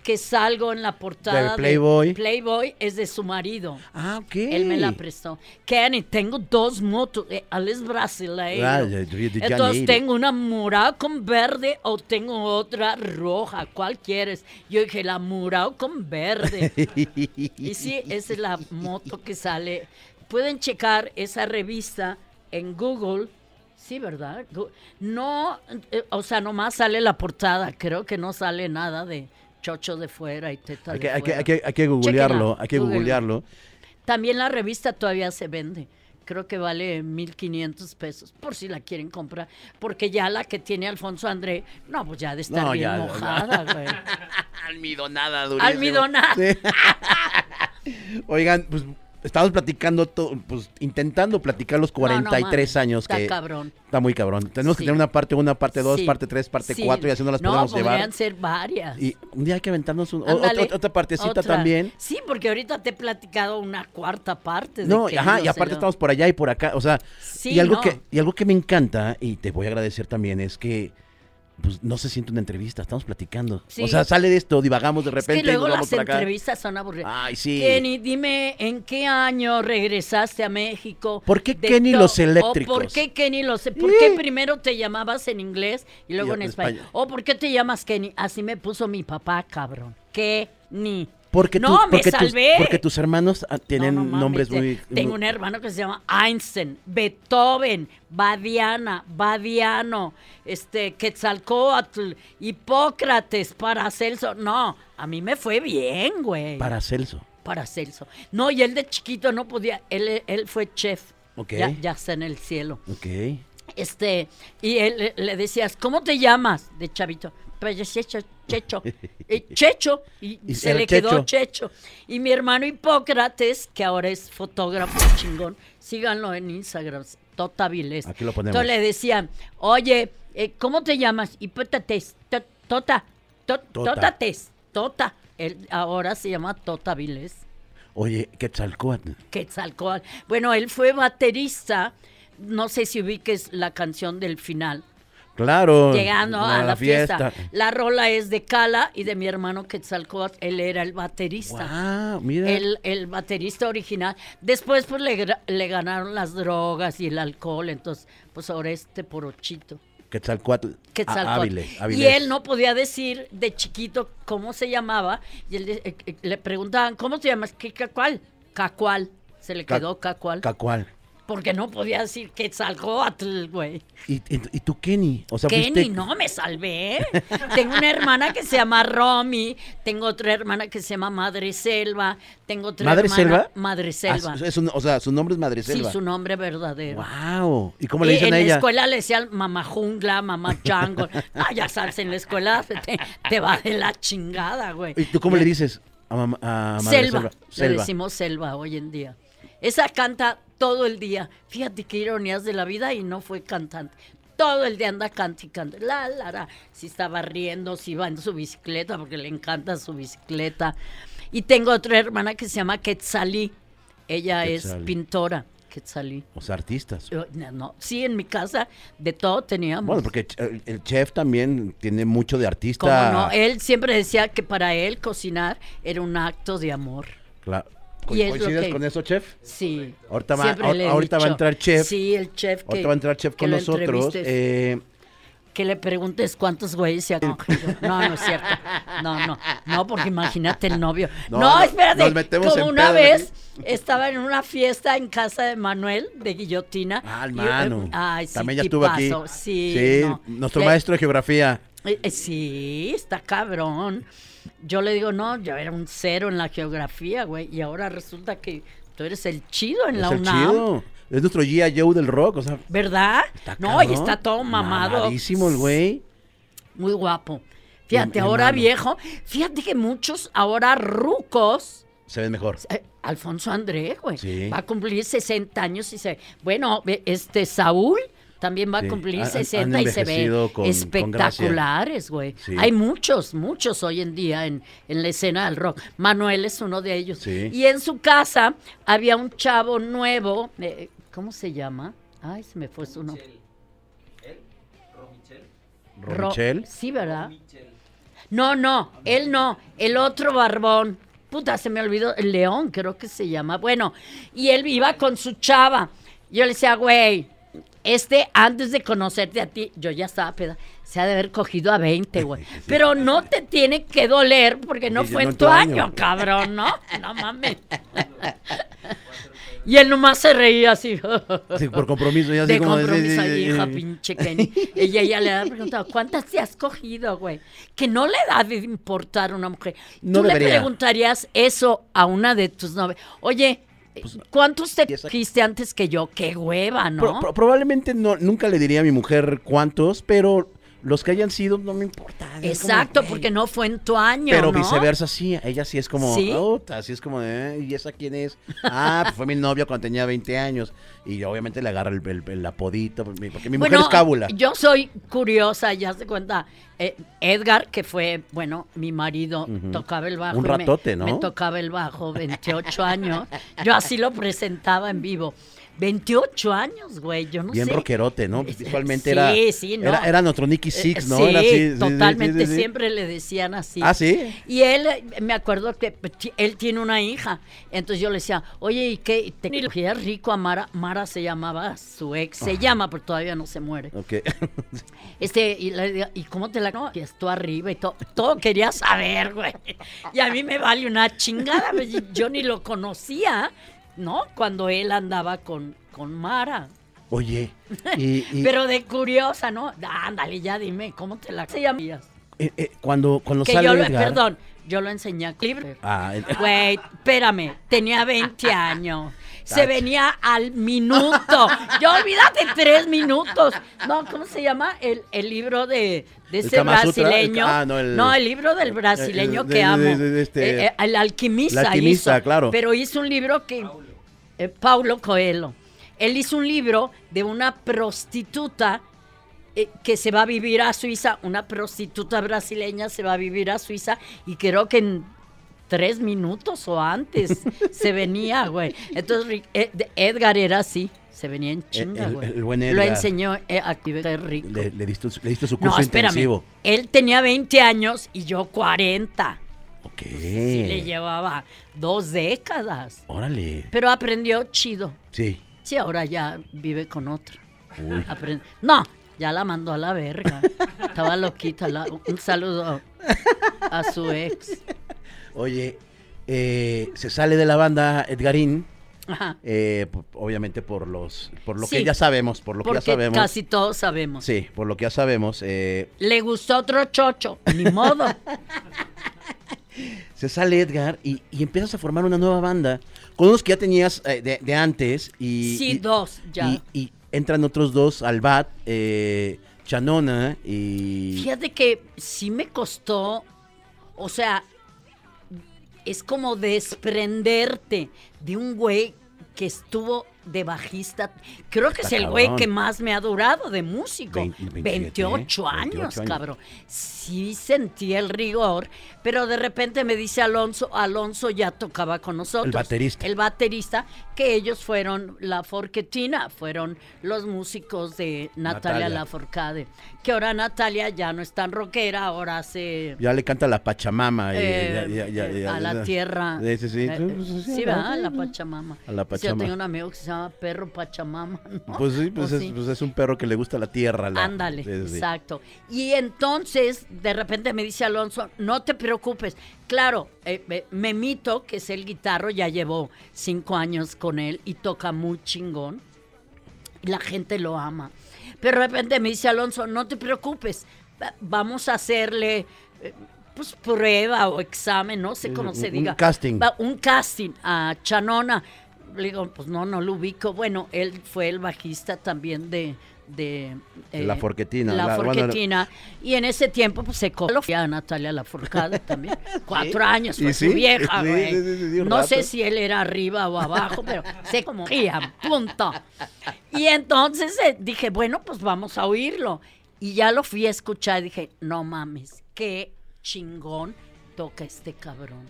que salgo en la portada
De Playboy.
Playboy es de su marido.
Ah, ok.
Él me la prestó. Kenny, tengo dos motos. Eh, Él es brasileño.
Ah, de- de- de
Entonces tengo una morada con verde o tengo otra roja. ¿Cuál quieres? Yo dije, la morada con verde. [laughs] y sí, esa es la moto que sale. Pueden checar esa revista en Google. Sí, ¿verdad? No, eh, o sea, nomás sale la portada. Creo que no sale nada de chocho de fuera y teta
Hay
de
que, hay, que, hay, que, hay que googlearlo, hay que googlearlo.
También la revista todavía se vende. Creo que vale 1.500 pesos, por si la quieren comprar. Porque ya la que tiene Alfonso André, no, pues ya de estar
No,
bien
ya.
mojada, güey. [laughs]
Almidonada, durísimo.
Almidonada.
Sí. [laughs] Oigan, pues estamos platicando, to- pues intentando platicar los 43
mames,
años
está
que
cabrón.
está muy cabrón. Tenemos que tener una parte 1, parte 2,
Sí.
parte 3, parte
Sí.
4 y así no las
no,
podemos
podrían
llevar.
ser varias.
Y un día hay que aventarnos un-
Ándale,
otra, otra partecita
otra.
también.
Sí, porque ahorita te he platicado una cuarta parte. de
No,
que
ajá,
no
y aparte estamos por allá y por acá, o sea, y algo
no.
que y algo que me encanta y te voy a agradecer también es que pues no se siente una entrevista, estamos platicando.
Sí.
O sea, sale de esto, divagamos de
Es
repente
que luego
y nos vamos
las
acá.
entrevistas son aburridas.
Ay, sí.
Kenny, dime, ¿en qué año regresaste a México?
¿Por qué Kenny los
o
eléctricos?
¿Por qué Kenny los e-, ¿Por qué primero te llamabas en inglés y luego
Y
en español. ¿O por qué te llamas Kenny? Así me puso mi papá, cabrón. Kenny.
Porque,
no,
tú-
me
porque, tus,
salvé.
porque tus hermanos ah, tienen
No, no mames,
nombres muy...
Tengo un hermano que se llama Einstein, Beethoven, Badiana, Badiano, este, Quetzalcóatl, Hipócrates, Paracelso. No, a mí me fue bien, güey.
Para Celso.
Paracelso. No, y él de chiquito no podía, él, él fue chef.
Ok.
Ya, ya está en el cielo.
Ok.
Este, y él le, le decías, ¿cómo te llamas? De chavito. Pues Checho, [laughs] Checho. Y Checho. Y,
Y
se le quedó
Checho.
Y mi hermano Hipócrates, que ahora es fotógrafo chingón, síganlo en Instagram, Tota Vilés.
Aquí lo ponemos.
Entonces le decían, oye, eh, ¿cómo te llamas? Hipócrates, to- Tota, to-
Tota.
Tótates, Tota. Él ahora se llama Tota Vilés.
Oye, Quetzalcóatl.
Quetzalcóatl. Bueno, él fue baterista. No sé si ubiques la canción del final.
Claro.
Llegando a la, fiesta. La rola es de Cala y de mi hermano Quetzalcóatl. Él era el baterista.
Wow, mira.
El, el baterista original. Después, pues, le, le ganaron las drogas y el alcohol. Entonces, pues, ahora este porochito.
Quetzalcóatl.
Quetzalcóatl.
Ávile,
Y
Áviles.
él no podía decir de chiquito cómo se llamaba. Y él eh, eh, le preguntaban, ¿cómo te llamas? ¿Qué cacual? Cacual. Se le quedó cacual.
Cacual.
Porque no podía decir Quetzalcóatl, güey.
¿Y, tú, Kenny? O sea,
Kenny,
fuiste...
no me salvé. tengo una hermana que se llama Romy, tengo otra hermana que se llama Madre Selva, tengo otra
¿Madre
hermana
Selva?
Madre
Ah,
Selva.
es un- o sea, su nombre es Madre
sí,
Selva.
su nombre verdadero.
Wow. ¿Y cómo le
Y
dicen
en
a
la
ella?
escuela le decían mamá jungla, mamá jungle. [laughs] Ah, ya sabes, en la escuela te, te va de la chingada, güey.
¿Y tú cómo le dices a, a Madre
Selva.
Selva?
Le decimos selva hoy en día. Esa canta todo el día. Fíjate qué ironías de la vida y no fue cantante. Todo el día anda cantando. La, la, la. Si estaba riendo, si iba en su bicicleta, porque le encanta su bicicleta. Y tengo otra hermana que se llama Quetzalí. Ella es pintora. Quetzalí.
O sea, artistas.
No, no. Sí, en mi casa de todo teníamos.
Bueno, porque el, chef también tiene mucho de artista.
¿Cómo no? Él siempre decía que para él cocinar era un acto de amor.
Cla-
Y
¿Coincides
que-
con eso, chef?
Sí.
Ahorita va- ahorita a entrar chef.
Sí, el chef. Que,
Ahorita va a entrar chef
que
con nosotros. Eh,
que le preguntes cuántos güeyes se ha cogido. No, no es cierto. No, no. No, porque imagínate el novio.
No,
No, espérate.
nos metemos
Como
en
una vez estaba en una fiesta en casa de Manuel de Guillotina.
ah,
y, eh,
hermano.
Ay, sí,
también ya estuvo aquí.
Sí,
Sí,
no.
nuestro
Le-
maestro de geografía.
Eh, eh, sí, está cabrón. Yo le digo, no, yo era un cero en la geografía, güey, y ahora resulta que Tú eres el chido en
Es
la
el
UNAM.
chido. Es nuestro G.I. Joe del rock, o sea.
¿Verdad?
Está
no, y está todo mamado.
Mamadísimo el güey.
Muy guapo. Fíjate, ahora
hermano.
viejo. Fíjate que muchos ahora rucos.
Se ven mejor.
eh, Alfonso André, güey.
Sí.
Va a cumplir 60 años y se. Bueno, este Saúl también va a
Sí,
cumplir
han- han
60 y se ve
con-
espectaculares, güey.
Sí.
Hay muchos, muchos hoy en día en, en la escena del rock. Manuel es uno de ellos.
Sí.
Y en su casa había un chavo nuevo. eh, ¿Cómo se llama? Ay, se me fue su nombre. Ro-
Romichel.
Sí, ¿verdad? No, no, él no, el otro barbón. Puta, se me olvidó, el león creo que se llama. Bueno, y él iba con su chava. Yo le decía, güey, este antes de conocerte a ti, yo ya estaba peda, se ha de haber cogido a 20, [laughs] güey. Pero no te tiene que doler porque no fue en tu año, cabrón, ¿no? No mames. [laughs] Y él nomás se reía así.
Sí, por compromiso. Ya así
De
como
compromiso, ay,
sí,
hija, pinche Kenny. Y ella le había preguntado, ¿cuántas te has cogido, güey? Que no le da de importar una mujer.
No
¿Tú le preguntarías eso a una de tus novias? Oye, ¿cuántos te cogiste antes que yo? ¡Qué hueva, ¿no?
Pro- pro- probablemente no, nunca le diría a mi mujer cuántos, pero los que hayan sido no me importa. Como,
Exacto, porque no fue en tu año,
Pero
¿no?
viceversa, sí. Ella sí es como,
¿Sí?
"Puta", así es como, "Eh, ¿y esa quién es? Ah, pues fue mi novia cuando tenía 20 años. Y obviamente le agarra el, el- el apodito, porque mi- mujer es cábula.
Yo soy curiosa, ya se cuenta. eh, Edgar, que fue, bueno, mi marido, tocaba el bajo.
Un
me-
ratote, ¿no?
Me tocaba el bajo, 28 años. Yo así lo presentaba en vivo. 28 años, güey, yo no
Bien
sé.
rockerote, ¿no? Visualmente
sí,
era,
sí, no.
era. Era nuestro Nicky
Eh,
Six, ¿no?
Sí,
Era así, sí, sí,
totalmente,
sí, sí, sí.
siempre le decían así.
Ah, ¿sí?
Y él, me acuerdo que pues, él tiene una hija. Entonces yo le decía, oye, ¿y qué? ¿Te cogías rico a Mara? Mara se llamaba su ex. Se llama, pero todavía no se muere.
Ok. [laughs]
Este, y, le digo, ¿y cómo te la no? Y esto arriba y todo. Todo quería saber, güey. Y a mí me vale una chingada. pues, Yo ni lo conocía, ¿no? Cuando él andaba con, con Mara.
Oye, y, [laughs] y,
Pero de curiosa, ¿no? Ándale, ya dime, ¿cómo te la se llamías?
eh, eh, cuando, cuando
Que
sale
yo lo,
Edgar-
perdón, yo lo enseñé a libre.
Ah, eh,
Güey, espérame, tenía 20 [laughs] años. Se venía al minuto. Ya olvídate tres minutos. No, ¿cómo se llama? El, el libro de, de
¿El
ese brasileño.
Ah, no, el-
libro del brasileño que
de-
amo.
de- de- de este-
Eh, eh, el alquimista.
El alquimista,
hizo.
claro.
Pero hizo un libro que. Eh, Paulo Coelho. Él hizo un libro de una prostituta eh, que se va a vivir a Suiza, una prostituta brasileña se va a vivir a Suiza y creo que en tres minutos o antes se [laughs] venía, güey. Entonces Ed- Edgar era así, se venía en chinga,
el-
güey.
el buen
Lo
Edgar.
enseñó eh, a rico.
le, le diste, le diste su curso
no, espérame.
intensivo.
Él tenía 20 años y yo 40.
Ok.
Sí, le llevaba dos décadas.
Órale.
Pero aprendió chido.
Sí.
Sí, ahora ya vive con otra.
Uy.
No, ya la mandó a la verga. Estaba loquita. la- Un saludo a su ex.
Oye, eh, se sale de la banda Edgarín,
Ajá.
eh, obviamente por los, por lo
Sí,
que ya sabemos, por lo que ya sabemos.
casi todos sabemos.
Sí, por lo que ya sabemos. eh,
Le gustó otro chocho. Ni modo. [laughs]
se sale Edgar y, y empiezas a formar una nueva banda con unos que ya tenías eh, de, de antes y,
Sí,
y-
dos, ya.
y- y entran otros dos, Albat, eh, Chanona y
Fíjate que sí me costó. O sea, es como desprenderte de un güey que estuvo de bajista. Creo que es el güey que más me ha durado de músico.
Vein- 27,
28
¿eh?
años,
28 años.
cabrón. Sí sentí el rigor, pero de repente me dice Alonso, Alonso ya tocaba con nosotros.
El baterista.
El baterista, que ellos fueron la Forquetina, fueron los músicos de Natalia,
Natalia.
Lafourcade. Que ahora Natalia ya no es tan rockera, ahora hace
ya le canta la Pachamama.
eh,
ya- ya- ya- ya-
a la tierra.
Sí, sí, sí.
Eh, sí, ¿verdad? La Pachamama.
A la
Sí, Yo
Pachamama.
tengo un amigo que se Perro Pachamama, [laughs] ¿no?
Pues sí, pues,
¿O
es,
sí?
pues es un perro que le gusta la tierra. la-
Ándale, exacto. Y entonces, de repente me dice Alonso, no te preocupes. Claro, eh, eh, Memito, que es el guitarro, ya llevó cinco años con él y toca muy chingón. Y la gente lo ama. Pero de repente me dice Alonso, no te preocupes, va- vamos a hacerle... eh, pues prueba o examen, no sé cómo
un-
se
un
diga.
casting.
Va- un casting a Chanona. Le digo, pues no, no lo ubico. Bueno, él fue el bajista también de... de eh,
La Forquetina,
La,
la- bueno,
Forquetina. Y en ese tiempo, pues se cogió a Natalia Lafourcade también. [laughs] Cuatro años fue su vieja, güey. no sé si él era arriba o abajo, pero sé como cogía, punto. Y entonces eh, dije, bueno, pues vamos a oírlo. Y ya lo fui a escuchar y dije, no mames, qué chingón toca este cabrón.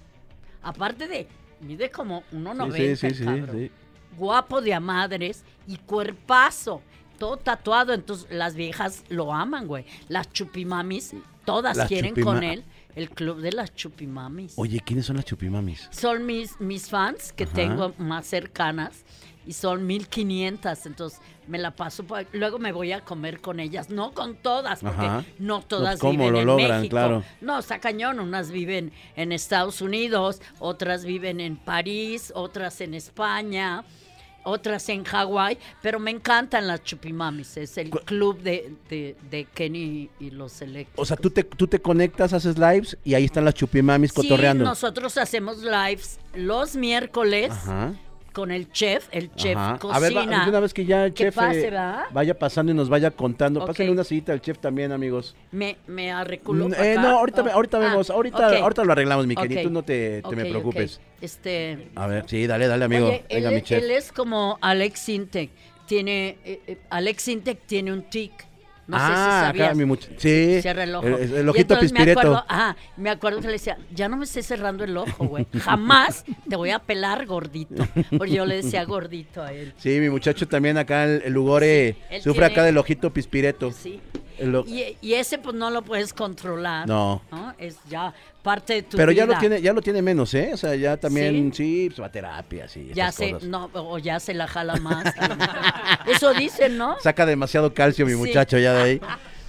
Aparte de, mide como 1,90
Sí, sí, sí.
Guapo de a madres y cuerpazo. Todo tatuado, entonces las viejas lo aman, güey. Las chupimamis, todas
Las
quieren
chupima-
con él. El club de las chupimamis.
Oye, ¿quiénes son las chupimamis?
Son mis, mis fans que
Ajá.
tengo más cercanas y son 1500, entonces me la paso. Luego me voy a comer con ellas, no con todas, porque
Ajá.
no todas
Pues, ¿cómo
viven
lo
en
logran?
México.
Claro.
No, está cañón, unas viven en Estados Unidos, otras viven en París, otras en España. Otras en Hawái, pero me encantan las chupimamis. Es el club de, de, de Kenny y los eléctricos.
O sea, tú te, tú te conectas, haces lives y ahí están las chupimamis cotorreando.
Sí, nosotros hacemos lives los miércoles
Ajá.
Con el chef, el chef
Ajá.
cocina.
A ver, va- una vez que ya el
Que
chef
pase,
eh, vaya pasando y nos vaya contando.
Ok.
Pásenle una cita al chef también, amigos.
Me, me arreculo
Mm, eh, no, ahorita,
Oh,
ahorita
ah,
vemos, ahorita,
ok.
ahorita lo arreglamos, mi querido.
Ok.
Tú no te, te me preocupes.
Este,
A ver, sí, dale, dale, amigo.
oye,
Venga,
él,
mi chef.
él es como Alex Sintek. Tiene, eh, eh, Alex Sintek tiene un tic. No sé si
ah,
sabías.
acá mi much- Sí.
Cierra el ojo.
El, el ojito
entonces me
pispireto.
acuerdo, ajá, me acuerdo que le decía, ya no me estés cerrando el ojo, güey. Jamás te voy a pelar gordito. Porque yo le decía gordito a él.
Sí, mi muchacho también acá, el, el Lugore,
Sí,
sufre
tiene-
acá del ojito pispireto.
Sí. Y, y ese pues no lo puedes controlar.
No.
Es ya parte de tu
Pero ya lo
vida.
tiene, ya lo tiene menos, ¿eh? O sea, ya también, sí, pues va a terapia, sí.
Ya se,
cosas.
no, o ya se la jala más. [laughs] Eso dicen, ¿no?
Saca demasiado calcio mi
Sí.
muchacho ya de ahí.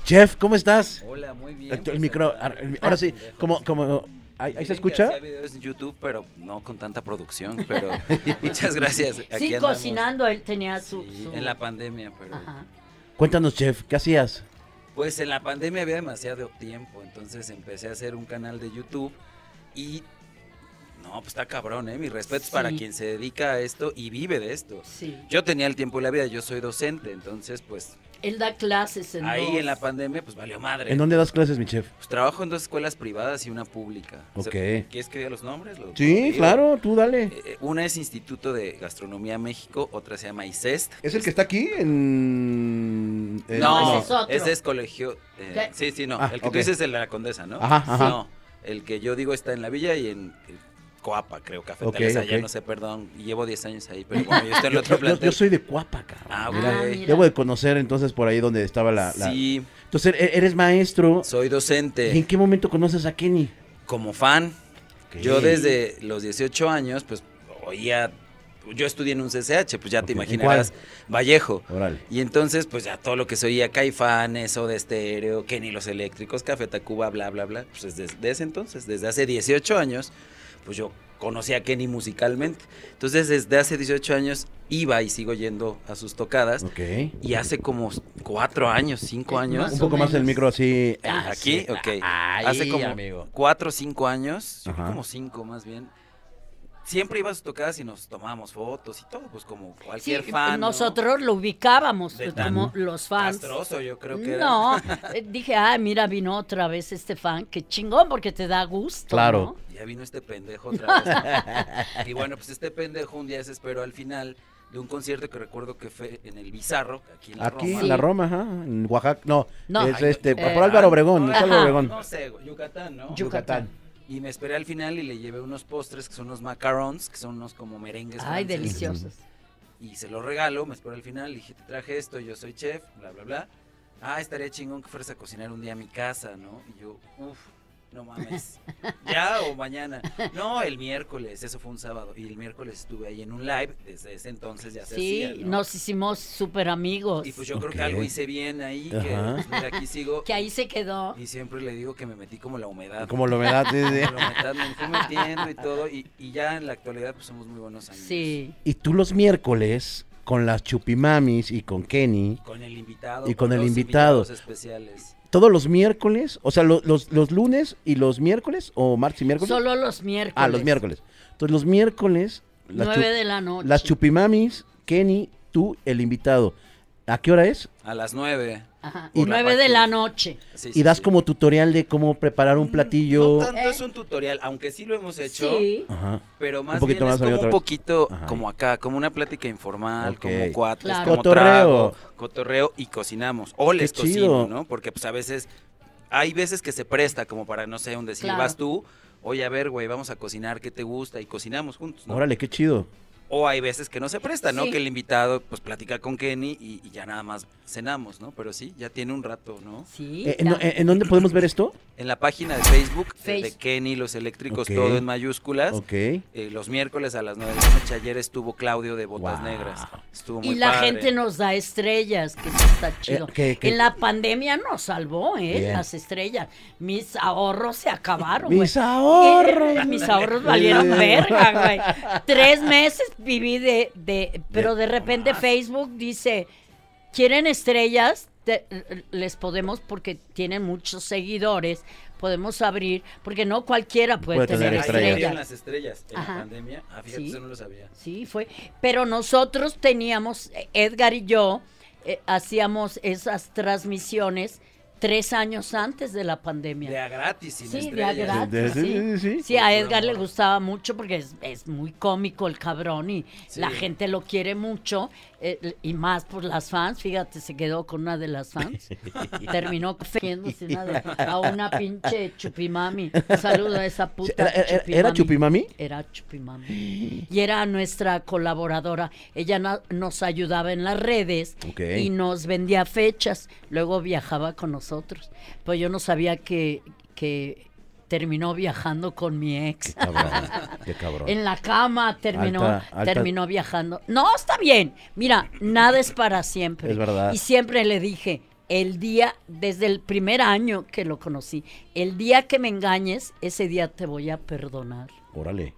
Chef, ¿cómo estás?
Hola, muy bien.
El, el micro, el- ahora sí, como, como, ahí, ahí se
que
escucha.
hacía videos en YouTube, pero no con tanta producción, pero [laughs] muchas gracias. Aquí
Sí,
andamos.
cocinando, él tenía su...
Sí,
su-
En la pandemia, pero...
Ajá.
Cuéntanos, chef, ¿qué hacías?
Pues en la pandemia había demasiado tiempo, entonces empecé a hacer un canal de YouTube y... No, pues está cabrón, ¿eh? Mis respetos para quien se dedica a esto y vive de esto.
Sí.
Yo tenía el tiempo y la vida, yo soy docente, entonces pues
Él da clases en
ahí
dos.
en la pandemia pues valió madre.
¿En dónde das clases, mi chef?
Pues trabajo en dos escuelas privadas y una pública.
Ok.
¿Quieres que diga los nombres? ¿Lo-
Sí, claro, tú dale.
Eh, Una es Instituto de Gastronomía México, otra se llama ICEST.
¿Es el que está aquí en...? En-
No,
No,
ese es otro.
ese es colegio. eh, sí, sí, no.
Ah,
el que tú dices es el de la Condesa, ¿no?
Ajá, ajá.
No, el que yo digo está en la villa y en eh, Coapa, creo, Cafetales,
Ok,
allá,
ok.
no sé, perdón. Llevo 10 años ahí, pero [laughs] bueno, yo estoy en el otro
yo-
plantel.
yo soy de Cuapa, cabrón.
Ah,
Mira,
ok.
mira.
Debo de conocer entonces por ahí donde estaba la... la-
Sí,
Entonces, e- eres maestro.
soy
¿Y en
docente
qué momento conoces a Kenny?
como fan. Yo desde los 18 años, pues, oía... Yo estudié en un CCH, pues ya te
Ok, ¿en
imaginarás, Vallejo.
Órale.
Y entonces, pues ya todo lo que se oía, Caifanes, o de Estéreo, Kenny los Eléctricos, Café Tacuba, bla, bla, bla, pues desde ese entonces, desde hace 18 años, pues yo conocí a Kenny musicalmente. Entonces, desde hace 18 años iba y sigo yendo a sus tocadas.
Ok.
Y hace como cuatro años, cinco años.
Un poco más el micro así.
Ah,
Aquí,
sí.
ok.
Ahí,
hace como
amigo.
cuatro o cinco años,
Ajá.
como cinco más bien. Siempre iba a sus tocadas y nos tomábamos fotos y todo, pues como
Sí,
cualquier fan. ¿no?
nosotros lo ubicábamos
De
como
tan
los fans.
Castroso, yo creo que era.
No, [laughs] eh, dije, ah, mira, vino otra vez este fan, qué chingón, porque te da gusto.
Claro.
¿no?
Ya vino este pendejo otra [laughs] vez. y bueno, pues este pendejo un día se esperó al final de un concierto que recuerdo que fue en el Bizarro, aquí en la
Aquí,
Roma.
en la Roma, ajá. En Oaxaca. No,
No.
es
Ay,
este.
eh,
por Álvaro Obregón.
ajá.
Álvaro Obregón.
No sé, Yucatán, ¿no?
Yucatán.
Y me esperé al final y le llevé unos postres que son unos macarons, que son unos como merengues.
Ay,
franceses.
deliciosos.
Y se lo regalo, me esperó al final, le dije, te traje esto, yo soy chef, bla, bla, bla. Ah, estaría chingón que fueras a cocinar un día a mi casa, ¿no? Y yo, uff, no mames. ¿Ya o mañana? No, el miércoles, eso fue un sábado. Y el miércoles estuve ahí en un live, desde ese entonces ya se
Sí,
hacía, ¿no?
nos hicimos súper amigos.
Y pues yo creo que algo hice bien ahí, que
Ajá.
pues, mira, aquí sigo. [laughs]
Que ahí se quedó.
Y siempre le digo que me metí como la humedad.
Como lo me da. sí, sí.
Como la humedad, me fui metiendo y todo. Y, y ya en la actualidad pues somos muy buenos amigos.
Sí.
Y tú los miércoles, con las chupimamis y con Kenny,
Con el invitado.
Y con el
los
invitado.
especiales.
Todos los miércoles, o sea, lo- los, los lunes y los miércoles, o martes y miércoles.
Solo los miércoles.
Ah, los miércoles. Entonces, los miércoles Las,
de la noche.
las chupimamis, Kenny, tú, el invitado. ¿A qué hora es?
A las nueve.
Ajá,
Y-
nueve de la noche.
Sí,
Y das
sí.
como tutorial de cómo preparar un platillo.
No tanto es un tutorial, aunque sí lo hemos hecho.
Sí.
Ajá.
Pero más
poquito
bien
más
es como un poquito
Ajá.
como acá, como una plática informal, como cuates,
Claro.
como
Cotorreo.
trago, cotorreo y cocinamos. O les
Qué
cocino,
chido.
¿no? Porque pues a veces, hay veces que se presta como para, no sé, un decir,
Claro.
vas tú, oye, a ver, güey, vamos a cocinar, ¿qué te gusta? Y cocinamos juntos, ¿no?
Órale, qué chido.
O hay veces que no se presta, ¿no?
Sí.
Que el invitado, pues, platica con Kenny y, y ya nada más cenamos, ¿no? Pero sí, ya tiene un rato, ¿no?
Sí.
Eh, ¿En,
ya.
en- en dónde podemos ver esto?
En la página de Facebook de- de. Kenny, los eléctricos, todo en mayúsculas.
Ok.
Eh, los miércoles a las 9 de la noche. Ayer estuvo Claudio de Botas
Wow.
Negras. Estuvo muy
y la
padre.
gente nos da estrellas, que eso está chido.
Eh, que- que-
En la pandemia nos salvó, ¿eh?
Bien.
Las estrellas. Mis ahorros se acabaron, güey.
Mis ahorros.
Eh, mis ahorros valieron verga, güey. Tres meses viví de, de, pero de repente Facebook dice, ¿quieren estrellas? Te- les podemos, porque tienen muchos seguidores, podemos abrir, porque no cualquiera puede,
Puede
tener
tener estrellas.
abrieron
estrellas.
las estrellas en
Ajá.
la pandemia. Ah, fíjate,
Sí.
eso no lo sabía.
Sí, fue. Pero nosotros teníamos, Edgar y yo, eh, hacíamos esas transmisiones tres años antes de la pandemia.
De a gratis, sin
Sí, de a gratis,
De-
sí.
sí, sí, sí.
Sí, a Edgar le gustaba mucho porque es, es muy cómico el cabrón y
Sí.
la gente lo quiere mucho eh, y más por las fans. Fíjate, se quedó con una de las fans. [laughs] Terminó cogiéndose a una pinche chupimami. Saludo a esa puta.
¿Era, era- era chupimami?
Era Chupimami. Y era nuestra colaboradora. Ella nos ayudaba en las redes y nos vendía fechas. Luego viajaba con nosotros. Pues yo no sabía que, que terminó viajando con mi ex.
Cabrón, qué cabrón.
En la cama terminó,
Alta- alta-
terminó viajando. No, está bien. Mira, nada es para siempre.
Es verdad.
Y siempre le dije, el día, desde el primer año que lo conocí, el día que me engañes, ese día te voy a perdonar.
Órale,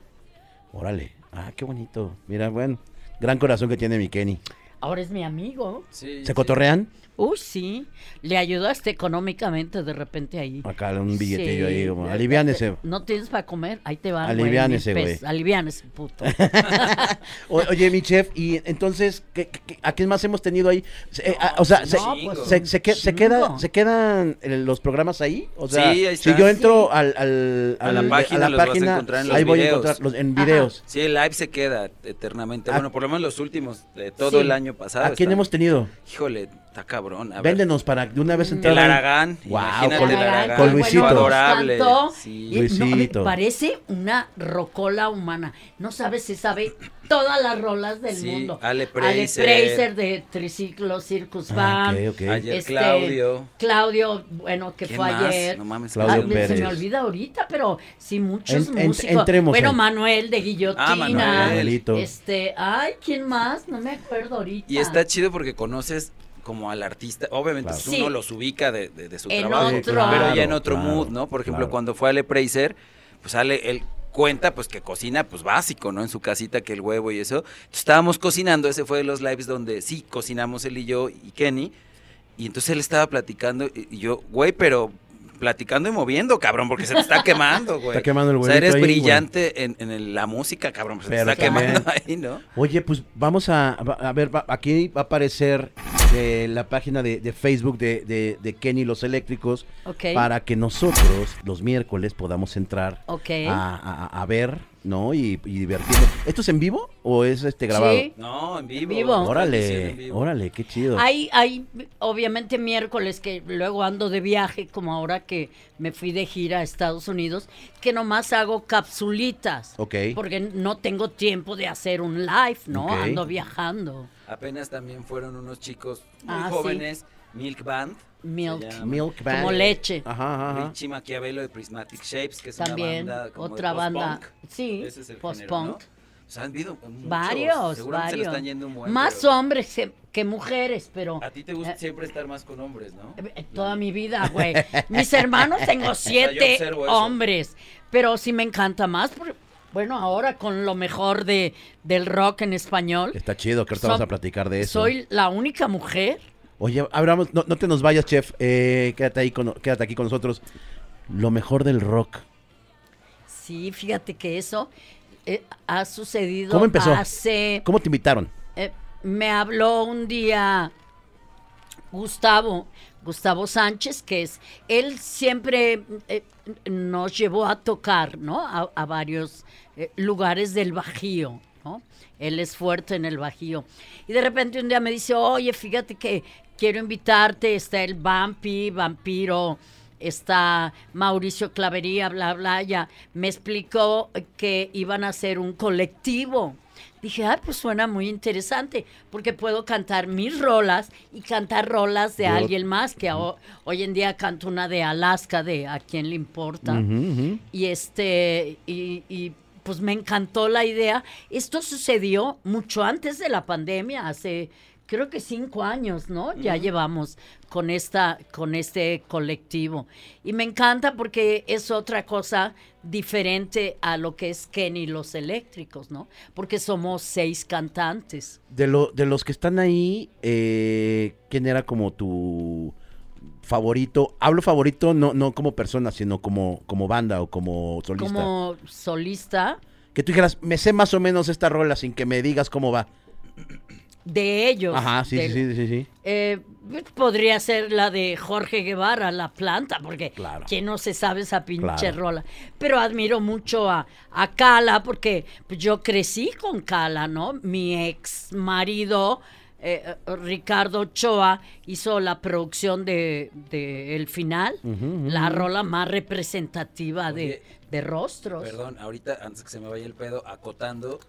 órale. Ah, qué bonito. Mira, bueno, gran corazón que tiene mi Kenny.
Ahora es mi amigo.
Sí,
¿Se
sí.
cotorrean?
Uy, sí. Le ayudaste económicamente de repente ahí.
Acá un billetillo
Sí.
ahí, como, aliviánese.
No tienes para comer, ahí te va.
Aliviánese, güey.
Aliviánese, puto. [laughs]
O- oye, mi chef, y entonces, ¿qué, qué- a quién más hemos tenido ahí? Eh, o sea, se,
pues,
se- se que- se
chingo.
queda, ¿se quedan eh, los programas ahí? O sea,
Sí, ahí
si yo entro
Sí.
al, al-
A la página
a
los
la
vas a encontrar en los
ahí voy a
videos.
encontrarlos en
Ajá.
videos.
Sí, el live se queda eternamente.
Ah.
Bueno, por lo menos los últimos de todo
Sí.
el año pasado.
¿A quién hemos tenido?
Híjole, está cabrón. A ver.
Véndenos para de una vez entrar
El. Aragán.
Wow, con-
el
Aragán,
con Luisito.
bueno
Adorable. Sí.
No,
Luisito.
parece una rocola humana. No sabes si sabe todas las rolas del
Sí,
mundo.
Ale
Ale
Preiser.
Preiser de Triciclo Circus
Ah,
Band.
ok, ok.
Ayer
Este,
Claudio.
Claudio, bueno, que
¿Quién
fue
más?
ayer.
No mames,
Claudio
Ah, se me olvida ahorita, pero sí, muchos
En- en-
músicos.
entremos
bueno,
ahí.
Manuel de Guillotina.
Ah, Manuel.
Este, ay, ¿quién más? No me acuerdo ahorita.
Y está chido porque conoces como al artista, obviamente
Claro.
Sí.
uno los ubica de, de- de su
En
trabajo,
otro.
pero ya en
Claro,
otro
claro,
mood, ¿no? Por ejemplo,
claro.
cuando fue Ale Preiser, pues Ale, él cuenta pues que cocina pues básico, ¿no? En su casita que el huevo y eso. Entonces, estábamos cocinando, ese fue de los lives donde sí cocinamos él y yo y Kenny, y entonces él estaba platicando y yo, güey, pero platicando y moviendo, cabrón, porque se te está quemando, güey. [laughs]
Está quemando el
O sea, eres
ahí, güey.
brillante en, en el- la música, cabrón, pues se te está quemando [laughs] ahí, ¿no?
Oye, pues vamos a, a ver, va- aquí va a aparecer eh, la página de, de Facebook de, de- de Kenny Los Eléctricos
Ok.
para que nosotros los miércoles podamos entrar a, a- a ver, ¿no? Y, y divertirnos. ¿Esto es en vivo o es este grabado?
Sí.
No, en vivo.
Órale,
en vivo.
órale, qué chido.
Hay, hay, obviamente, miércoles que luego ando de viaje, como ahora que me fui de gira a Estados Unidos, que nomás hago capsulitas.
Ok.
Porque no tengo tiempo de hacer un live, ¿no? Ando viajando.
Apenas también fueron unos chicos muy
Ah, sí.
jóvenes, Milk Band.
Milk.
Milk Band.
Como leche.
Ajá, ajá.
Richie Maquiavelo de Prismatic Shapes, que es
También,
una banda como de
otra banda. Sí,
Ese es el
post-punk.
género, ¿no? O sea, han habido muchos.
Varios,
Seguramente se lo
varios.
están yendo un buen,
Más
pero
hombres que, mujeres, pero
A ti te gusta
Eh,
siempre estar más con hombres, ¿no?
eh, toda mi vida, güey. [laughs] Mis hermanos tengo siete hombres, pero sí me encanta más. Bueno, ahora con lo mejor de, del rock en español.
Está chido, que ahorita vamos a platicar de eso.
Soy la única mujer.
Oye, abramos, no, no te nos vayas, chef. Eh, quédate ahí con, quédate aquí con nosotros. Lo mejor del rock.
Sí, fíjate que eso eh, ha sucedido
¿Cómo empezó?
hace...
¿Cómo te invitaron?
eh, me habló un día Gustavo, Gustavo Sánchez, que es, él siempre eh, nos llevó a tocar, ¿no? A, varios eh, lugares del Bajío, ¿no? Él es fuerte en el Bajío. Y de repente un día me dice, oye, fíjate que quiero invitarte, está el Vampi, Vampiro, está Mauricio Clavería, bla, bla, ya. Me explicó que iban a hacer un colectivo. Dije, ah, pues suena muy interesante, porque puedo cantar mis rolas y cantar rolas de
Yo-
alguien más, que ho- hoy en día canto una de Alaska, de a quién le importa. Y este, y, y, pues me encantó la idea. Esto sucedió mucho antes de la pandemia, hace creo que cinco años, ¿no? Ya llevamos con esta, con este colectivo. Y me encanta porque es otra cosa diferente a lo que es Kenny los eléctricos, ¿no? Porque somos seis cantantes.
De, lo, de los que están ahí, eh, ¿quién era como tu favorito? Hablo favorito no, no como persona, sino como, como banda o como solista.
Como solista
Que tú dijeras, me sé más o menos esta rola sin que me digas cómo va.
De ellos.
Ajá, sí,
del-
sí, sí, sí, sí.
Eh, podría ser la de Jorge Guevara, La Planta, porque
Claro.
quién no se sabe esa pinche
Claro.
rola. Pero admiro mucho a, a Cala, porque yo crecí con Cala, ¿no? Mi ex marido, eh, Ricardo Ochoa, hizo la producción de, de El Final, la rola más representativa de, de rostros.
Perdón, ahorita, antes que se me vaya el pedo, acotando,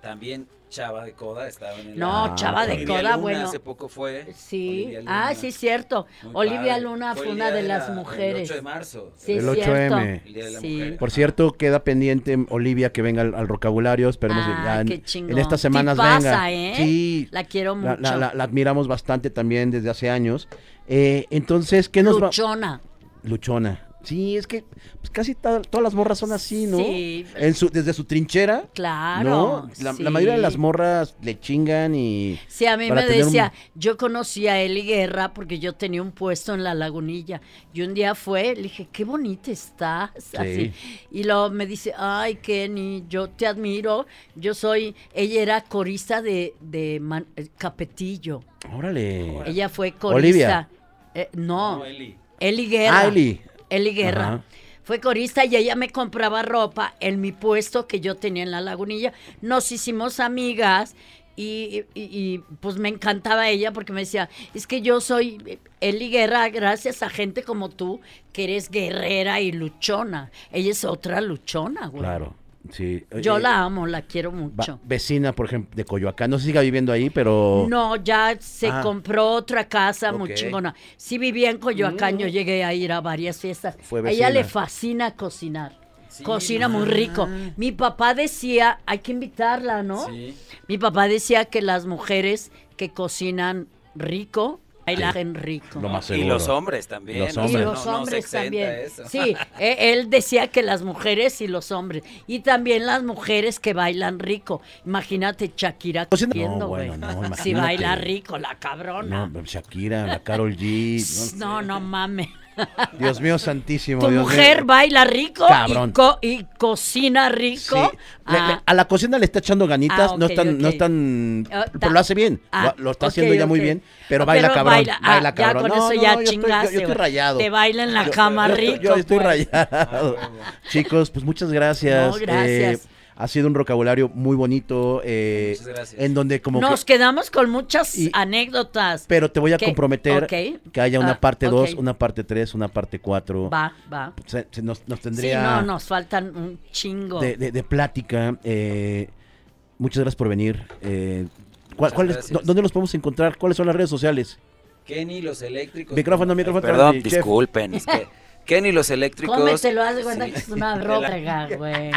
también Chava de Coda estaba en el...
No,
Ah,
Chava de
Olivia
Coda,
Luna
bueno.
hace poco fue.
Sí,
Olivia Luna.
ah, sí, cierto.
Muy
Olivia
padre.
Luna fue,
el
una de las
la-
mujeres.
El 8 de marzo.
Sí,
El
es cierto.
8M.
El Día de la
Sí.
Mujer.
Por cierto, queda pendiente Olivia que venga al, al vocabulario. Esperemos que
Ah,
ya en,
qué
en estas semanas
Tipaza,
venga.
¿eh?
Sí,
La quiero
la,
mucho.
la- la- la admiramos bastante también desde hace años. Eh, entonces, ¿qué nos va?
Luchona.
Luchona. Sí, es que pues, casi todas las morras son así, ¿no?
Sí.
En su, desde su trinchera.
Claro.
¿no? La, la mayoría de
sí.
las morras le chingan y.
Sí, a mí me
un-
decía, yo conocí a Eli Guerra porque yo tenía un puesto en la lagunilla. Y un día fue, le dije, qué bonita estás. Así. Y luego me dice, ay, Kenny, yo te admiro. Yo soy, ella era corista de, de Man- eh, Capetillo.
Órale.
Ella fue corista.
Olivia.
Eh, no,
No, Eli.
Eli Guerra.
Ah, Eli.
Eli Guerra.
Ajá.
Fue corista y ella me compraba ropa en mi puesto que yo tenía en la lagunilla. Nos hicimos amigas y, y- y, pues me encantaba ella porque me decía, es que yo soy Eli Guerra gracias a gente como tú que eres guerrera y luchona. Ella es otra luchona, güey.
Claro. Sí.
Yo
Eh,
la amo, la quiero
va-
mucho.
vecina, por ejemplo, de Coyoacán. No sé si siga viviendo ahí, pero.
No, ya se
Ah.
compró otra casa muy
Ok.
chingona. Sí vivía en Coyoacán, yo llegué a ir a varias fiestas.
Fue
a ella le fascina cocinar.
Sí,
Cocina muy
ah.
rico. Mi papá decía, hay que invitarla, ¿no?
Sí.
Mi papá decía que las mujeres que cocinan rico, bailan rico.
Lo más
Y los hombres también.
Los
Y
no-
los
no
hombres también.
eso.
Sí, eh, él decía que las mujeres y los hombres. Y también las mujeres que bailan rico. Imagínate Shakira
No, bueno, no,
si baila rico, la cabrona.
No, Shakira, la Carol G.
No, no, mames.
Dios mío santísimo.
Tu
Dios
mujer
mío.
baila rico y, co- y cocina rico.
Sí. Le- le-
Ah,
a la cocina le está echando ganitas,
Ah,
no
ok,
es tan, no
Ah,
pero
ta-
lo hace bien,
ah,
lo, lo está haciendo ya muy bien, pero baila
pero
cabrón,
baila,
baila,
ya
cabrón.
con
No,
eso
no,
ya
yo estoy- yo-
chingaste,
Yo, estoy
güey.
rayado.
Te baila en la
Yo-
cama rico.
Yo, estoy
pues.
rayado. [laughs] Chicos, pues muchas gracias.
No, gracias.
Eh, ha sido un vocabulario muy bonito, eh,
Muchas gracias.
en donde como
Nos
que,
quedamos con muchas
Y-
anécdotas.
pero te voy a
¿Qué?
comprometer que haya una
Ah,
parte 2,
ok.
una parte 3, una parte 4.
Va, va.
Se, se nos, nos
Sí,
tendría
no, nos faltan un chingo.
de, de- de plática. eh, muchas gracias por venir. Eh, ¿cuál- cuál es- ¿Dónde los podemos encontrar? ¿Cuáles son las redes sociales?
Kenny los eléctricos.
Micrófono, micrófono,
Perdón,
chef.
disculpen. Es que Kenny los eléctricos.
Cómetelo, haz de cuenta
Sí.
que es una [laughs] droga, güey.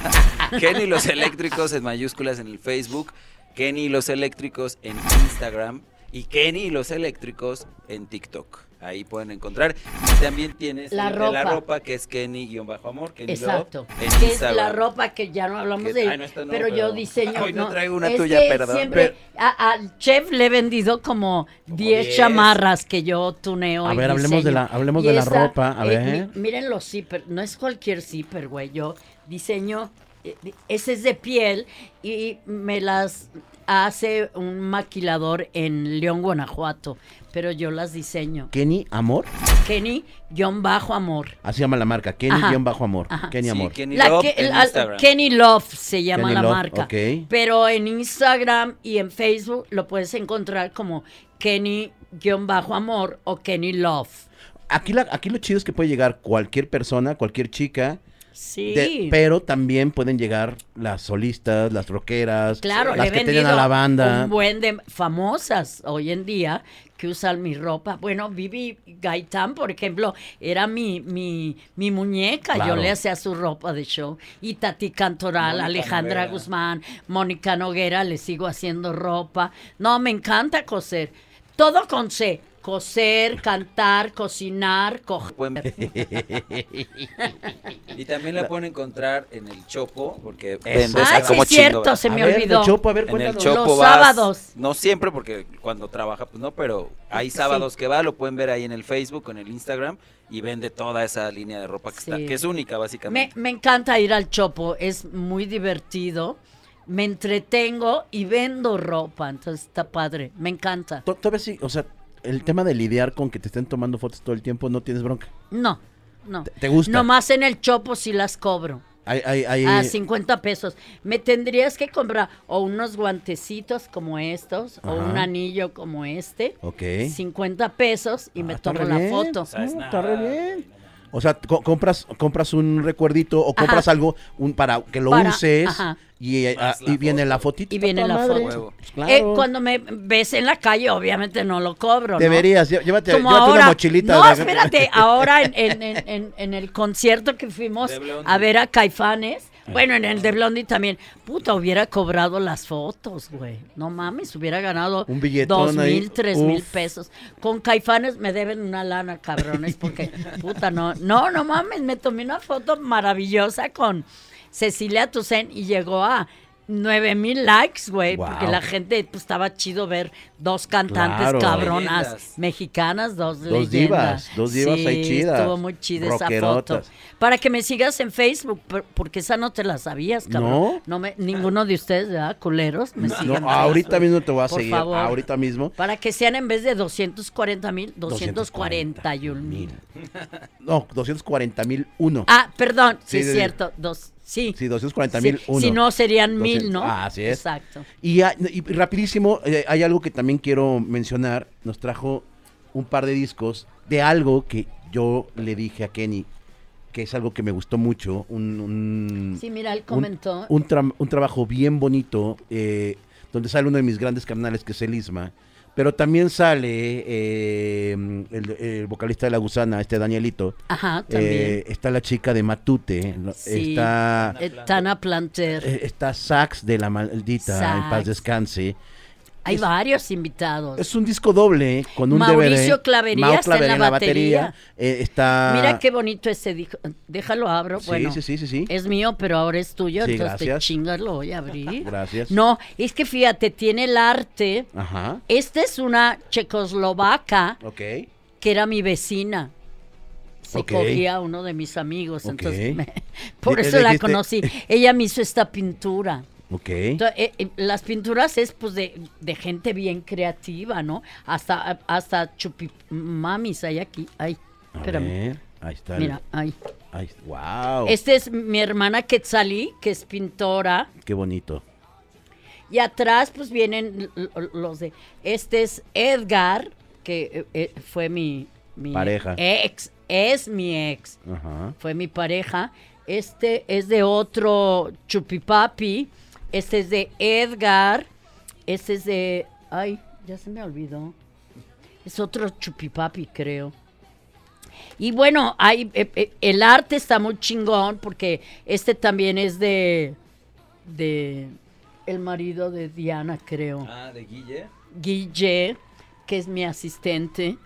[laughs]
Kenny los eléctricos en mayúsculas en el Facebook, Kenny los eléctricos en Instagram y Kenny los eléctricos en TikTok. Ahí pueden encontrar. Y también tienes
La
el de la
ropa.
que es Kenny-amor. Kenny
Exacto.
Love,
Que es la ropa que ya no hablamos
Que-
de
ay, no, esta no,
pero, yo diseño. [laughs]
Hoy no traigo una
es
tuya,
que
perdón.
Siempre a- al chef le he vendido como 10
10.
chamarras que yo tuneo.
A
y
ver, hablemos de la- hablemos
Y
de la ropa, a
eh,
ver.
mi- miren los zipper, no es cualquier zipper, güey. Yo diseño eh, ese es de piel y me las hace un maquilador en León, Guanajuato, pero yo las diseño.
Kenny Amor,
Kenny, guion bajo amor.
así llama la marca, Kenny
Ajá.
guion bajo amor,
Ajá.
Kenny
Sí,
Amor.
Kenny
La
Love
que-
en
la-
Instagram.
Kenny Love se llama
Kenny
la
Love,
marca.
ok.
Pero en Instagram y en Facebook lo puedes encontrar como Kenny-amor o Kenny Love.
Aquí, la, aquí lo chido es que puede llegar cualquier persona, cualquier chica,
Sí.
de- pero también pueden llegar las solistas, las rockeras,
Claro, le
las que tienen a la banda.
un buen de famosas hoy en día que usan mi ropa. Bueno, Vivi Gaitán, por ejemplo, era mi, mi, mi muñeca. Yo le hacía su ropa de show. Y Tati Cantoral,
Mónica
Alejandra
Noguera.
Guzmán, Mónica Noguera, le sigo haciendo ropa. No, me encanta coser. Todo con C. Coser, cantar, cocinar, coger.
Y también la pueden encontrar en el Chopo, porque vende
Ah, sí
como
es cierto,
chingo,
se
A
me
ver,
olvidó.
del Chopo, a ver,
En el. Chopo
Los
vas-
sábados.
No siempre, porque cuando trabaja, pues no, pero hay
Sí.
sábados que va, lo pueden ver ahí en el Facebook, o en el Instagram, y vende toda esa línea de ropa que,
Sí.
está, que es única,
Me,
básicamente.
me encanta ir al Chopo, es muy divertido. Me entretengo y vendo ropa, entonces está padre, me encanta.
To- Todavía sí, o sea, el tema de lidiar con que te estén tomando fotos todo el tiempo, no tienes bronca.
No, no.
¿Te, te gusta?
Nomás en el Chopo sí las cobro.
Hay, hay, hay-
A 50 pesos. Me tendrías que comprar o unos guantecitos como estos o un anillo como este.
Ok.
50 pesos y
Ah,
me
está
tomo la
bien.
foto.
No, está re bien. O sea, co- compras, compras un recuerdito o compras
Ajá.
algo un, para que lo
Para-
uses
ajá.
y, eh, ah, y viene
foto.
la fotito.
Y viene la foto. Eh, cuando me ves en la calle, obviamente no lo cobro. ¿no?
Deberías, llé- llévate,
Como
llévate
ahora,
una mochilita.
No,
de-
espérate, [laughs] ahora en, en- en- el concierto que fuimos a ver a Caifanes, bueno, en el de Blondie también, puta, hubiera cobrado las fotos, güey. No mames, hubiera ganado
Un
dos
ahí.
mil, tres mil pesos. Con Caifanes me deben una lana, cabrones, porque, [laughs] puta, no, no, no mames, me tomé una foto maravillosa con Cecilia Toussaint y llegó a nueve mil likes, güey,
Wow.
porque la gente, pues, estaba chido ver dos cantantes
Claro.
cabronas
Leyendas.
mexicanas, dos,
Dos
leyendas.
divas, dos divas
Sí,
ahí chidas,
Estuvo muy chida esa foto. Para que me sigas en Facebook, por- porque esa no te la sabías, cabrón.
¿No?
me, ninguno de ustedes, ¿verdad? Culeros, me
No,
sigan. en
ahorita
Facebook.
mismo te voy a
Por
seguir.
favor.
Ahorita mismo.
Para que sean en vez de 240 mil, 241 mil.
No, 240 mil uno.
Ah, perdón, sí,
Sí,
es cierto. Dos, sí.
Sí, 240
Sí,
mil uno.
Si no, serían mil,
200.
¿no?
Ah, así es.
Exacto.
Y, y rapidísimo, eh, hay algo que también quiero mencionar. Nos trajo un par de discos de algo que yo le dije a Kenny, que es algo que me gustó mucho. Un, un-
Sí, mira, él
un-
comentó.
Un, tra- un trabajo bien bonito, eh, donde sale uno de mis grandes canales, que es el Isma. Pero también sale eh, el, el vocalista de La Gusana, este Danielito.
Ajá, también.
Eh, está la chica de Matute. Está,
Eh, Tana Planter.
eh, está Sax de la maldita, en paz descanse.
Hay
es-
varios invitados.
Es un disco doble con un
Mauricio
DVD.
Clavería está en la batería.
Eh, está...
Mira qué bonito ese disco. Déjalo abro.
Sí,
bueno,
sí, sí, sí, sí.
es mío, pero ahora es tuyo,
Sí,
entonces te
gracias.
chingas, lo voy a abrir. [laughs]
Gracias.
No, es que fíjate, tiene el arte.
Ajá.
Esta es una checoslovaca
Ok.
que era mi vecina. Se cogía a uno de mis amigos,
Ok.
entonces me- [laughs] por eso la
dijiste-
conocí. Ella me hizo esta pintura.
Ok.
Entonces, eh, eh, las pinturas es pues de, de gente bien creativa, ¿no? Hasta hasta chupimamis hay aquí. Ay,
A
espérame.
ver, Ahí está. el-
Mira, ay.
ahí- wow.
Esta es mi hermana Quetzalí, que es pintora.
Qué bonito.
Y atrás, pues vienen los de. Este es Edgar, que eh, eh, fue mi, mi
Pareja.
ex. Es mi ex.
Ajá.
Fue mi pareja. Este es de otro Chupipapi. Este es de Edgar. Este es de. Ay, ya se me olvidó. Es otro Chupipapi, creo. Y bueno, hay, eh, eh, el arte está muy chingón porque este también es de. de. el marido de Diana, creo.
Ah, de Guille.
Guille, que es mi asistente.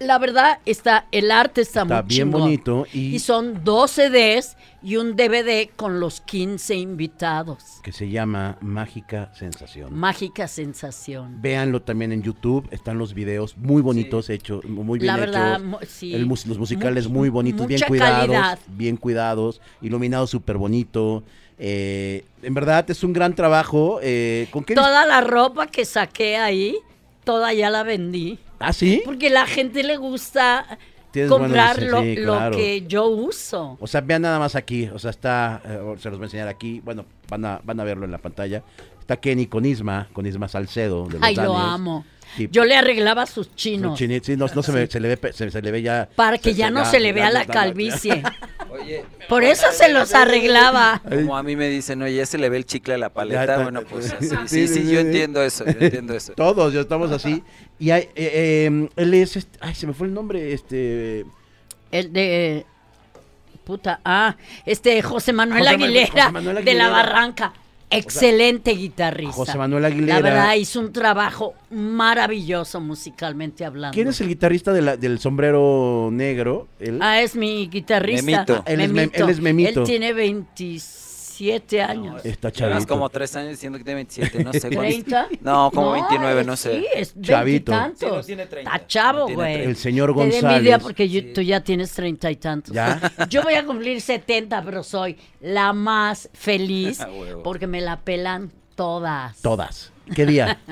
La verdad, está, el arte está,
Está
muy
bien
chingón.
bonito y-
Y son 12 CDs y un DVD con los 15 invitados.
que se llama Mágica Sensación.
Mágica sensación.
Véanlo también en YouTube, están los videos muy bonitos hechos, muy bien
La verdad,
hechos.
sí.
El los musicales muy bonitos, bien cuidados,
calidad.
bien cuidados, iluminado súper bonito. Eh, en verdad es un gran trabajo. Eh, ¿Con qué?
Toda la ropa que saqué ahí, toda ya la vendí.
¿Ah, sí?
Porque la gente le gusta comprar lo, que yo uso.
O sea, vean nada más aquí. O sea, está. eh, se los voy a enseñar aquí. Bueno, van a, van a verlo en la pantalla. Está Kenny con Isma, con Isma Salcedo. De los
Ay, lo amo.
Sí.
Yo le arreglaba sus chinos
Chinit, sí, no, no se, le ve, pe- se, se le ve ya.
para que ya no se le vea la calvicie. [laughs]
Oye,
Por eso se los arreglaba.
como a mí me dicen, oye, ya se le ve el chicle a la paleta. Bueno, pues [laughs] así.
Sí,
Sí, yo entiendo eso, yo entiendo eso. [laughs]
Todos, ya estamos así. Y hay, eh, eh, él es. este- ay, se me fue el nombre. Este.
El de. Puta. Ah, este José Manuel
José Manuel-
Aguilera,
José Manuel
de la. Barranca. Excelente guitarrista.
José Manuel Aguilera.
La verdad, hizo un trabajo maravilloso musicalmente hablando.
¿Quién es el guitarrista de la- del sombrero negro? Él.
Ah, es mi guitarrista.
Memito.
Él es Mem- él es Memito.
Él tiene 27 años.
Está
Llevas
chavito.
como tres años diciendo que tiene 27, no sé cuántos.
¿30?
No, como 29, no sé.
Sí, es
Chavito.
veintitantos.
Sí, no tiene 30,
Está chavo,
no
güey.
30.
El señor
Te da envidia
González.
porque yo-
Sí.
tú ya tienes treinta y tantos.
¿Ya? [laughs]
Yo voy a cumplir 70, pero soy la más feliz [laughs] porque me la pelan todas.
Todas. ¿Qué día? [laughs]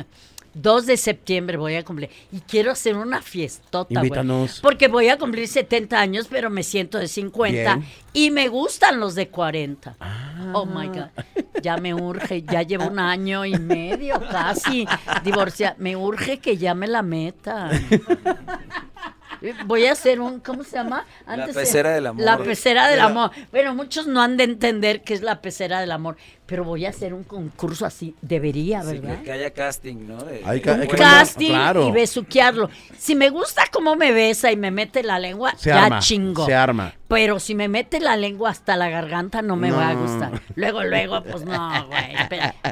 2 de septiembre voy a cumplir. Y quiero hacer una fiestota, güey. Porque voy a cumplir 70 años, pero me siento de 50.
Bien.
Y me gustan los de 40.
Ah.
Oh my God. Ya me urge. Ya llevo un año y medio casi divorciada. Me urge que ya me la meta. Voy a hacer un, ¿cómo se llama?
La
se-
pecera del amor.
La pecera del amor. Bueno, muchos no han de entender qué es la pecera del amor, pero voy a hacer un concurso así. Debería, ¿verdad?
que, que haya casting, ¿no? De-
Hay
buena-
mandar-
casting
claro.
y besuquearlo. Si me gusta cómo me besa y me mete la lengua,
Se
ya
arma.
chingo.
Se arma.
Pero si me mete la lengua hasta la garganta, no me va a gustar. Luego, luego, pues no, güey.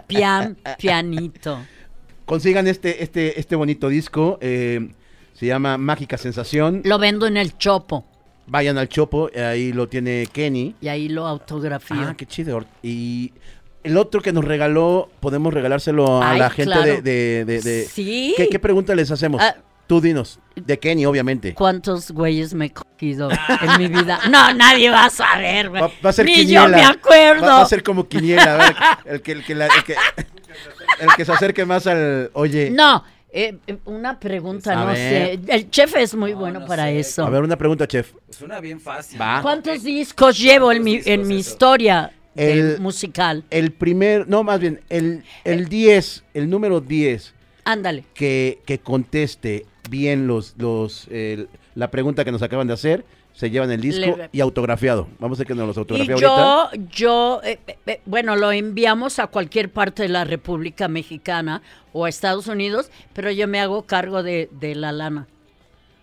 Pian, pianito.
Consigan este, este, este bonito disco. eh, se llama Mágica Sensación.
Lo vendo en el chopo
Vayan al Chopo. Ahí lo tiene Kenny.
y ahí lo autografío.
Ah, qué chido. Y el otro que nos regaló, podemos regalárselo a
Ay,
la gente
claro.
de, de- de- de-
Sí.
¿Qué, qué pregunta les hacemos?
Ah.
Tú dinos. De Kenny, obviamente.
¿Cuántos güeyes me he cogido en mi vida? No, nadie va a saber, güey.
Va, va a ser
Ni
quiniela.
yo me acuerdo.
Va, va a ser como quiniela. A ver, el que, el que, la- el que, el que se acerque más al. Oye.
No, eh, eh, una pregunta, no
ver.
sé. El chef es muy
No,
bueno
no
para
sé.
eso.
A ver, una pregunta, chef.
Suena bien fácil.
Va.
¿Cuántos discos llevo en mi,
¿Cuántos
en mi
discos eso?
historia de
El-
musical?
El primer. No, más bien, el, el 10, el número 10
Ándale.
que, que conteste bien los, los, el- la pregunta que nos acaban de hacer, se llevan el disco
Le-
y autografiado. Vamos a ver que nos los
Y
autografía
yo,
ahorita.
yo, eh, eh, eh, bueno, lo enviamos a cualquier parte de la República Mexicana o a Estados Unidos, pero yo me hago cargo de, de la lana,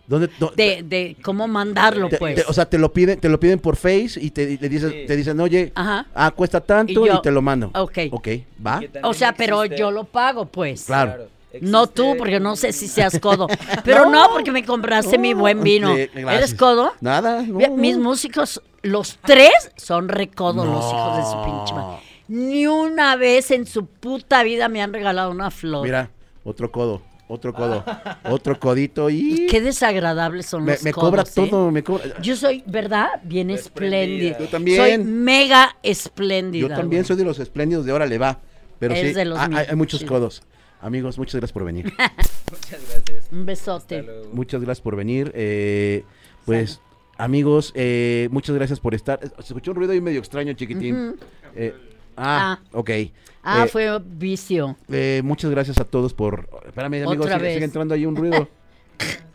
¿Dónde, dó-
de, de cómo mandarlo,
te-
pues.
te- o sea, te lo piden, te lo piden por Face y te, y le dices,
Sí.
te dicen, oye,
Ajá.
ah, cuesta tanto y,
Y yo-
te lo mando.
Ok.
Ok, ¿va?
O sea, pero
existe-
yo lo pago, pues.
Claro.
No tú, porque no sé si seas codo. [laughs] Pero no, porque me compraste mi buen vino.
Sí, gracias.
¿Eres codo?
Nada, no,
Mira,
no.
Mis músicos, los tres, son recodos los hijos de su pinche madre. Ni una vez en su puta vida me han regalado una flor.
Mira, otro codo, otro codo, otro codito y... [laughs]
Qué desagradables son
me,
los
me cobra
codos, ¿eh?
todo, me cobra...
Yo soy, ¿verdad? Bien
Espléndida.
Yo también.
Soy mega espléndida.
Yo también
güey.
soy de los espléndidos de Órale, va. Pero sí,
de los
hay- hay,
míos,
hay muchos
sí.
codos. Amigos, muchas gracias por venir. [laughs]
Muchas gracias.
Un besote.
muchas gracias por venir. eh, pues, amigos, eh, muchas gracias por estar. Se escuchó un ruido ahí medio extraño, chiquitín. Eh, ah, ok.
Ah,
Eh,
fue vicio.
eh, muchas gracias a todos por... Espérame, amigos, sigue, sigue entrando ahí un ruido. [laughs]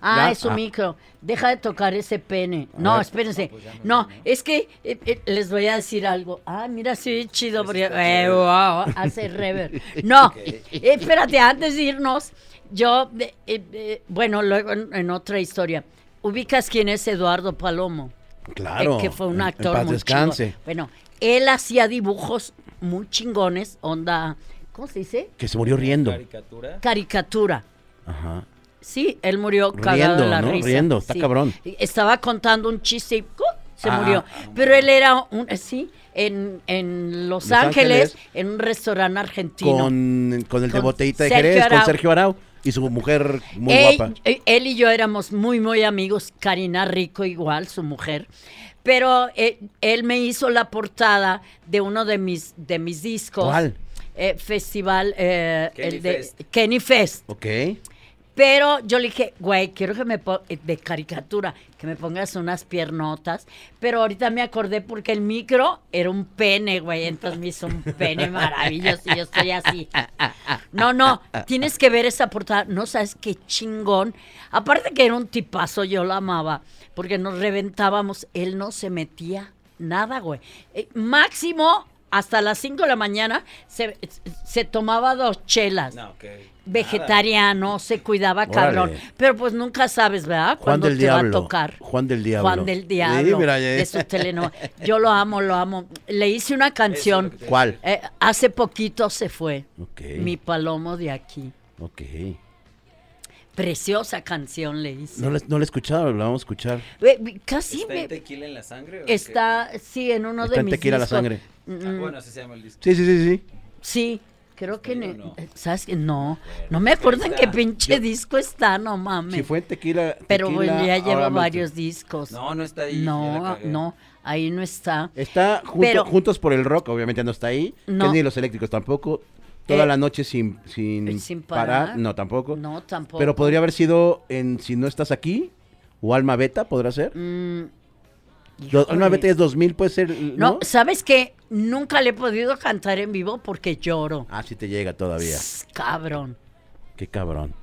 Ah,
¿Ya?
es su
Ah.
micro. Deja de tocar ese pene. No,
ver.
espérense.
pues
No,
¿no?
es que eh, eh, les voy a decir algo. Ah, mira, sí, chido. Porque, eh, wow, hace [laughs] rever. No, espérate, antes de irnos, yo, eh, eh, eh, bueno, luego en, en otra historia. ¿Ubicas quién es Eduardo Palomo?
Claro.
Eh, que fue un
en- en
actor
paz
muy
descanse.
chingón. Bueno, él hacía dibujos muy chingones, onda, ¿cómo se dice?
Que se murió riendo.
Caricatura.
Caricatura.
Ajá.
Sí, él murió cagado
Riendo,
de la
¿no?
risa.
Riendo, está
sí.
cabrón.
Estaba contando un chiste y ¡cu! se
Ah,
murió.
no
Pero él era un, sí, en, en Los,
Los
Ángeles,
Ángeles,
en un restaurante argentino.
Con, con el de
Con
botellita de Jerez, con. Sergio Arau y su mujer muy guapa.
eh, Él y yo éramos muy, muy amigos. Karina Rico igual, su mujer. Pero eh, él me hizo la portada de uno de mis, de mis discos.
¿Cuál?
Eh, festival, eh,
Kenny
el de
Fest.
Kenny Fest.
Ok.
Pero yo le dije, güey, quiero que me pongas, de caricatura, que me pongas unas piernotas. Pero ahorita me acordé porque el micro era un pene, güey. Entonces me hizo un pene [laughs] maravilloso y yo estoy así. No, no, tienes que ver esa portada. No sabes qué chingón. Aparte que era un tipazo, yo lo amaba. Porque nos reventábamos. Él no se metía nada, güey. Eh, máximo, hasta las 5 de la mañana, se, se tomaba dos chelas
No, ok.
Vegetariano, se cuidaba cabrón.
Órale.
Pero pues nunca sabes, ¿verdad?
Del
te va a
Diablo.
tocar.
Juan del Diablo.
Juan del
Sí,
Diablo.
mira, ya-
de su telenovela. Yo lo amo, lo amo. Le hice una canción.
¿Cuál?
eh, hace poquito se fue. Mi palomo de aquí.
Ok.
Preciosa canción le hice.
No la no la he escuchado, la vamos a escuchar.
Eh, casi
¿Está
me-
en tequila en la sangre? o qué?
está, sí, en uno
Está
de
en
mis
Tequila la sangre.
Ah,
Mm,
bueno, así se llama el disco.
Sí, sí, sí, sí.
Sí, creo que...
¿Sí o
ne-
no?
¿Sabes qué? No, no me acuerdo en qué pinche
Yo-
disco está, no mames.
Si fue en Tequila.
Pero
Tequila,
bueno, ya lleva varios discos.
No, no está ahí.
No, no, ahí no está.
Está junto-
Pero-
juntos por el rock, obviamente no está ahí.
No.
Que ni los eléctricos tampoco. Toda
Eh,
la noche sin, sin,
sin
parar.
parar.
No, tampoco.
No, tampoco.
Pero podría haber sido en Si no estás aquí. O Alma Beta, ¿podrá ser?
Mm,
Do- Beta es 2000, puede ser.
No,
¿No?
¿sabes qué? Nunca le he podido cantar en vivo porque lloro.
Ah, sí te llega todavía.
Cabrón.
Qué cabrón.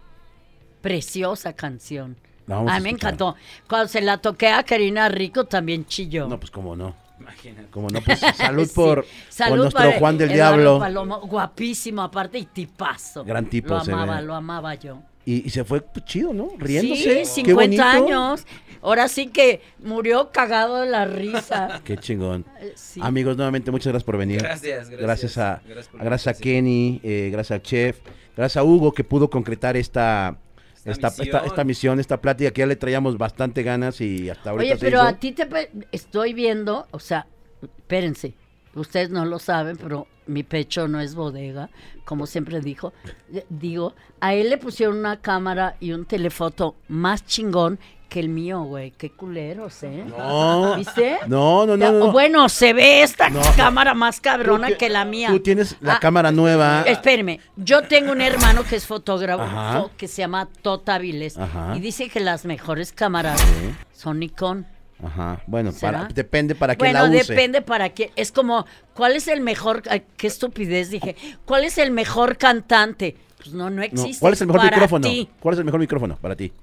Preciosa canción.
La vamos
a mí me encantó. Cuando se la toqué a Karina Rico también chilló.
No, pues cómo no.
Imagínate.
Cómo no, pues [laughs] salud
Sí.
por, por nuestro
para
Juan del Diablo.
Palomo, guapísimo aparte y tipazo.
Gran tipo,
Lo amaba,
ve.
lo amaba yo.
Y, y se fue pues, chido, ¿no? Riéndose.
Sí,
Qué
50
bonito.
años. Ahora sí que murió cagado de la risa. [laughs]
Qué chingón.
Eh, sí.
Amigos, nuevamente muchas gracias por venir.
Gracias, gracias.
Gracias a,
Gracias
a- gracias a
la
Kenny, eh, gracias a Chef, gracias a Hugo que pudo concretar esta,
Esta
esta, esta,
misión.
esta misión, esta plática que ya le traíamos bastante ganas y hasta ahorita
Oye,
se
pero
hizo.
a ti te pe- estoy viendo, o sea, espérense, ustedes no lo saben, pero mi pecho no es bodega, como siempre dijo. Eh, Digo, a él le pusieron una cámara y un telefoto más chingón que el mío, güey. Qué culeros, ¿eh?
No,
¿Viste?
no, no, no.
Bueno, se ve esta
No.
cámara más cabrona que la mía.
Tú tienes la
Ah,
cámara nueva.
Espéreme, yo tengo un hermano que es
Ajá.
fotógrafo que se llama Tota Viles y dice que las mejores cámaras
Sí.
son Nikon.
Ajá, bueno, depende para qué
Bueno,
la use.
depende para qué. Es como, ¿cuál es el mejor? ay, qué estupidez dije. ¿Cuál es el mejor cantante? Pues no, no
No,
existe.
¿Cuál es el mejor
para
micrófono?
ti.
¿Cuál es el mejor micrófono para ti?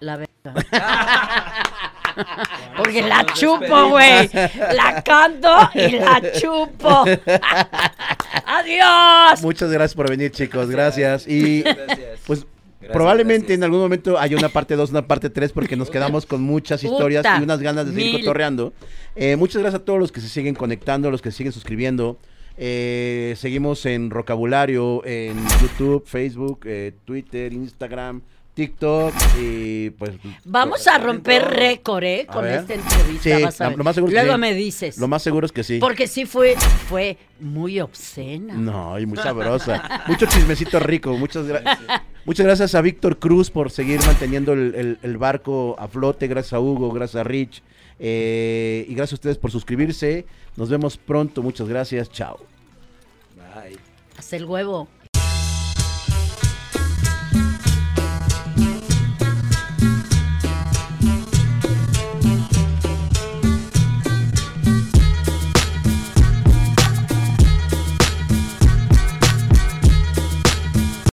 La verga.
Con [laughs] [laughs]
Porque la chupo, güey. La canto y la chupo. [laughs] Adiós.
Muchas gracias por venir, chicos. Gracias. Y
Gracias.
pues
Gracias,
probablemente
gracias.
en algún momento haya una parte 2, una parte 3, porque nos quedamos con muchas
Puta,
historias y unas ganas de seguir
mil.
cotorreando. Eh, muchas gracias a todos los que se siguen conectando, los que se siguen suscribiendo. Eh, seguimos en Rocabulario, en YouTube, Facebook, eh, Twitter, Instagram, TikTok y pues...
Vamos a romper récord, ¿eh? Con
ver.
esta entrevista.
Sí,
vas a
lo-
ver.
lo más seguro es que
Luego
sí.
me dices.
Lo más seguro es que sí.
Porque sí fue, fue muy obscena.
No, y muy sabrosa. Mucho chismecito rico. Muchas, gra- [laughs] muchas gracias a Víctor Cruz por seguir manteniendo el, el- el barco a flote. Gracias a Hugo, gracias a Rich. eh, y gracias a ustedes por suscribirse. Nos vemos pronto. Muchas gracias. Chao.
Bye.
Hasta el huevo.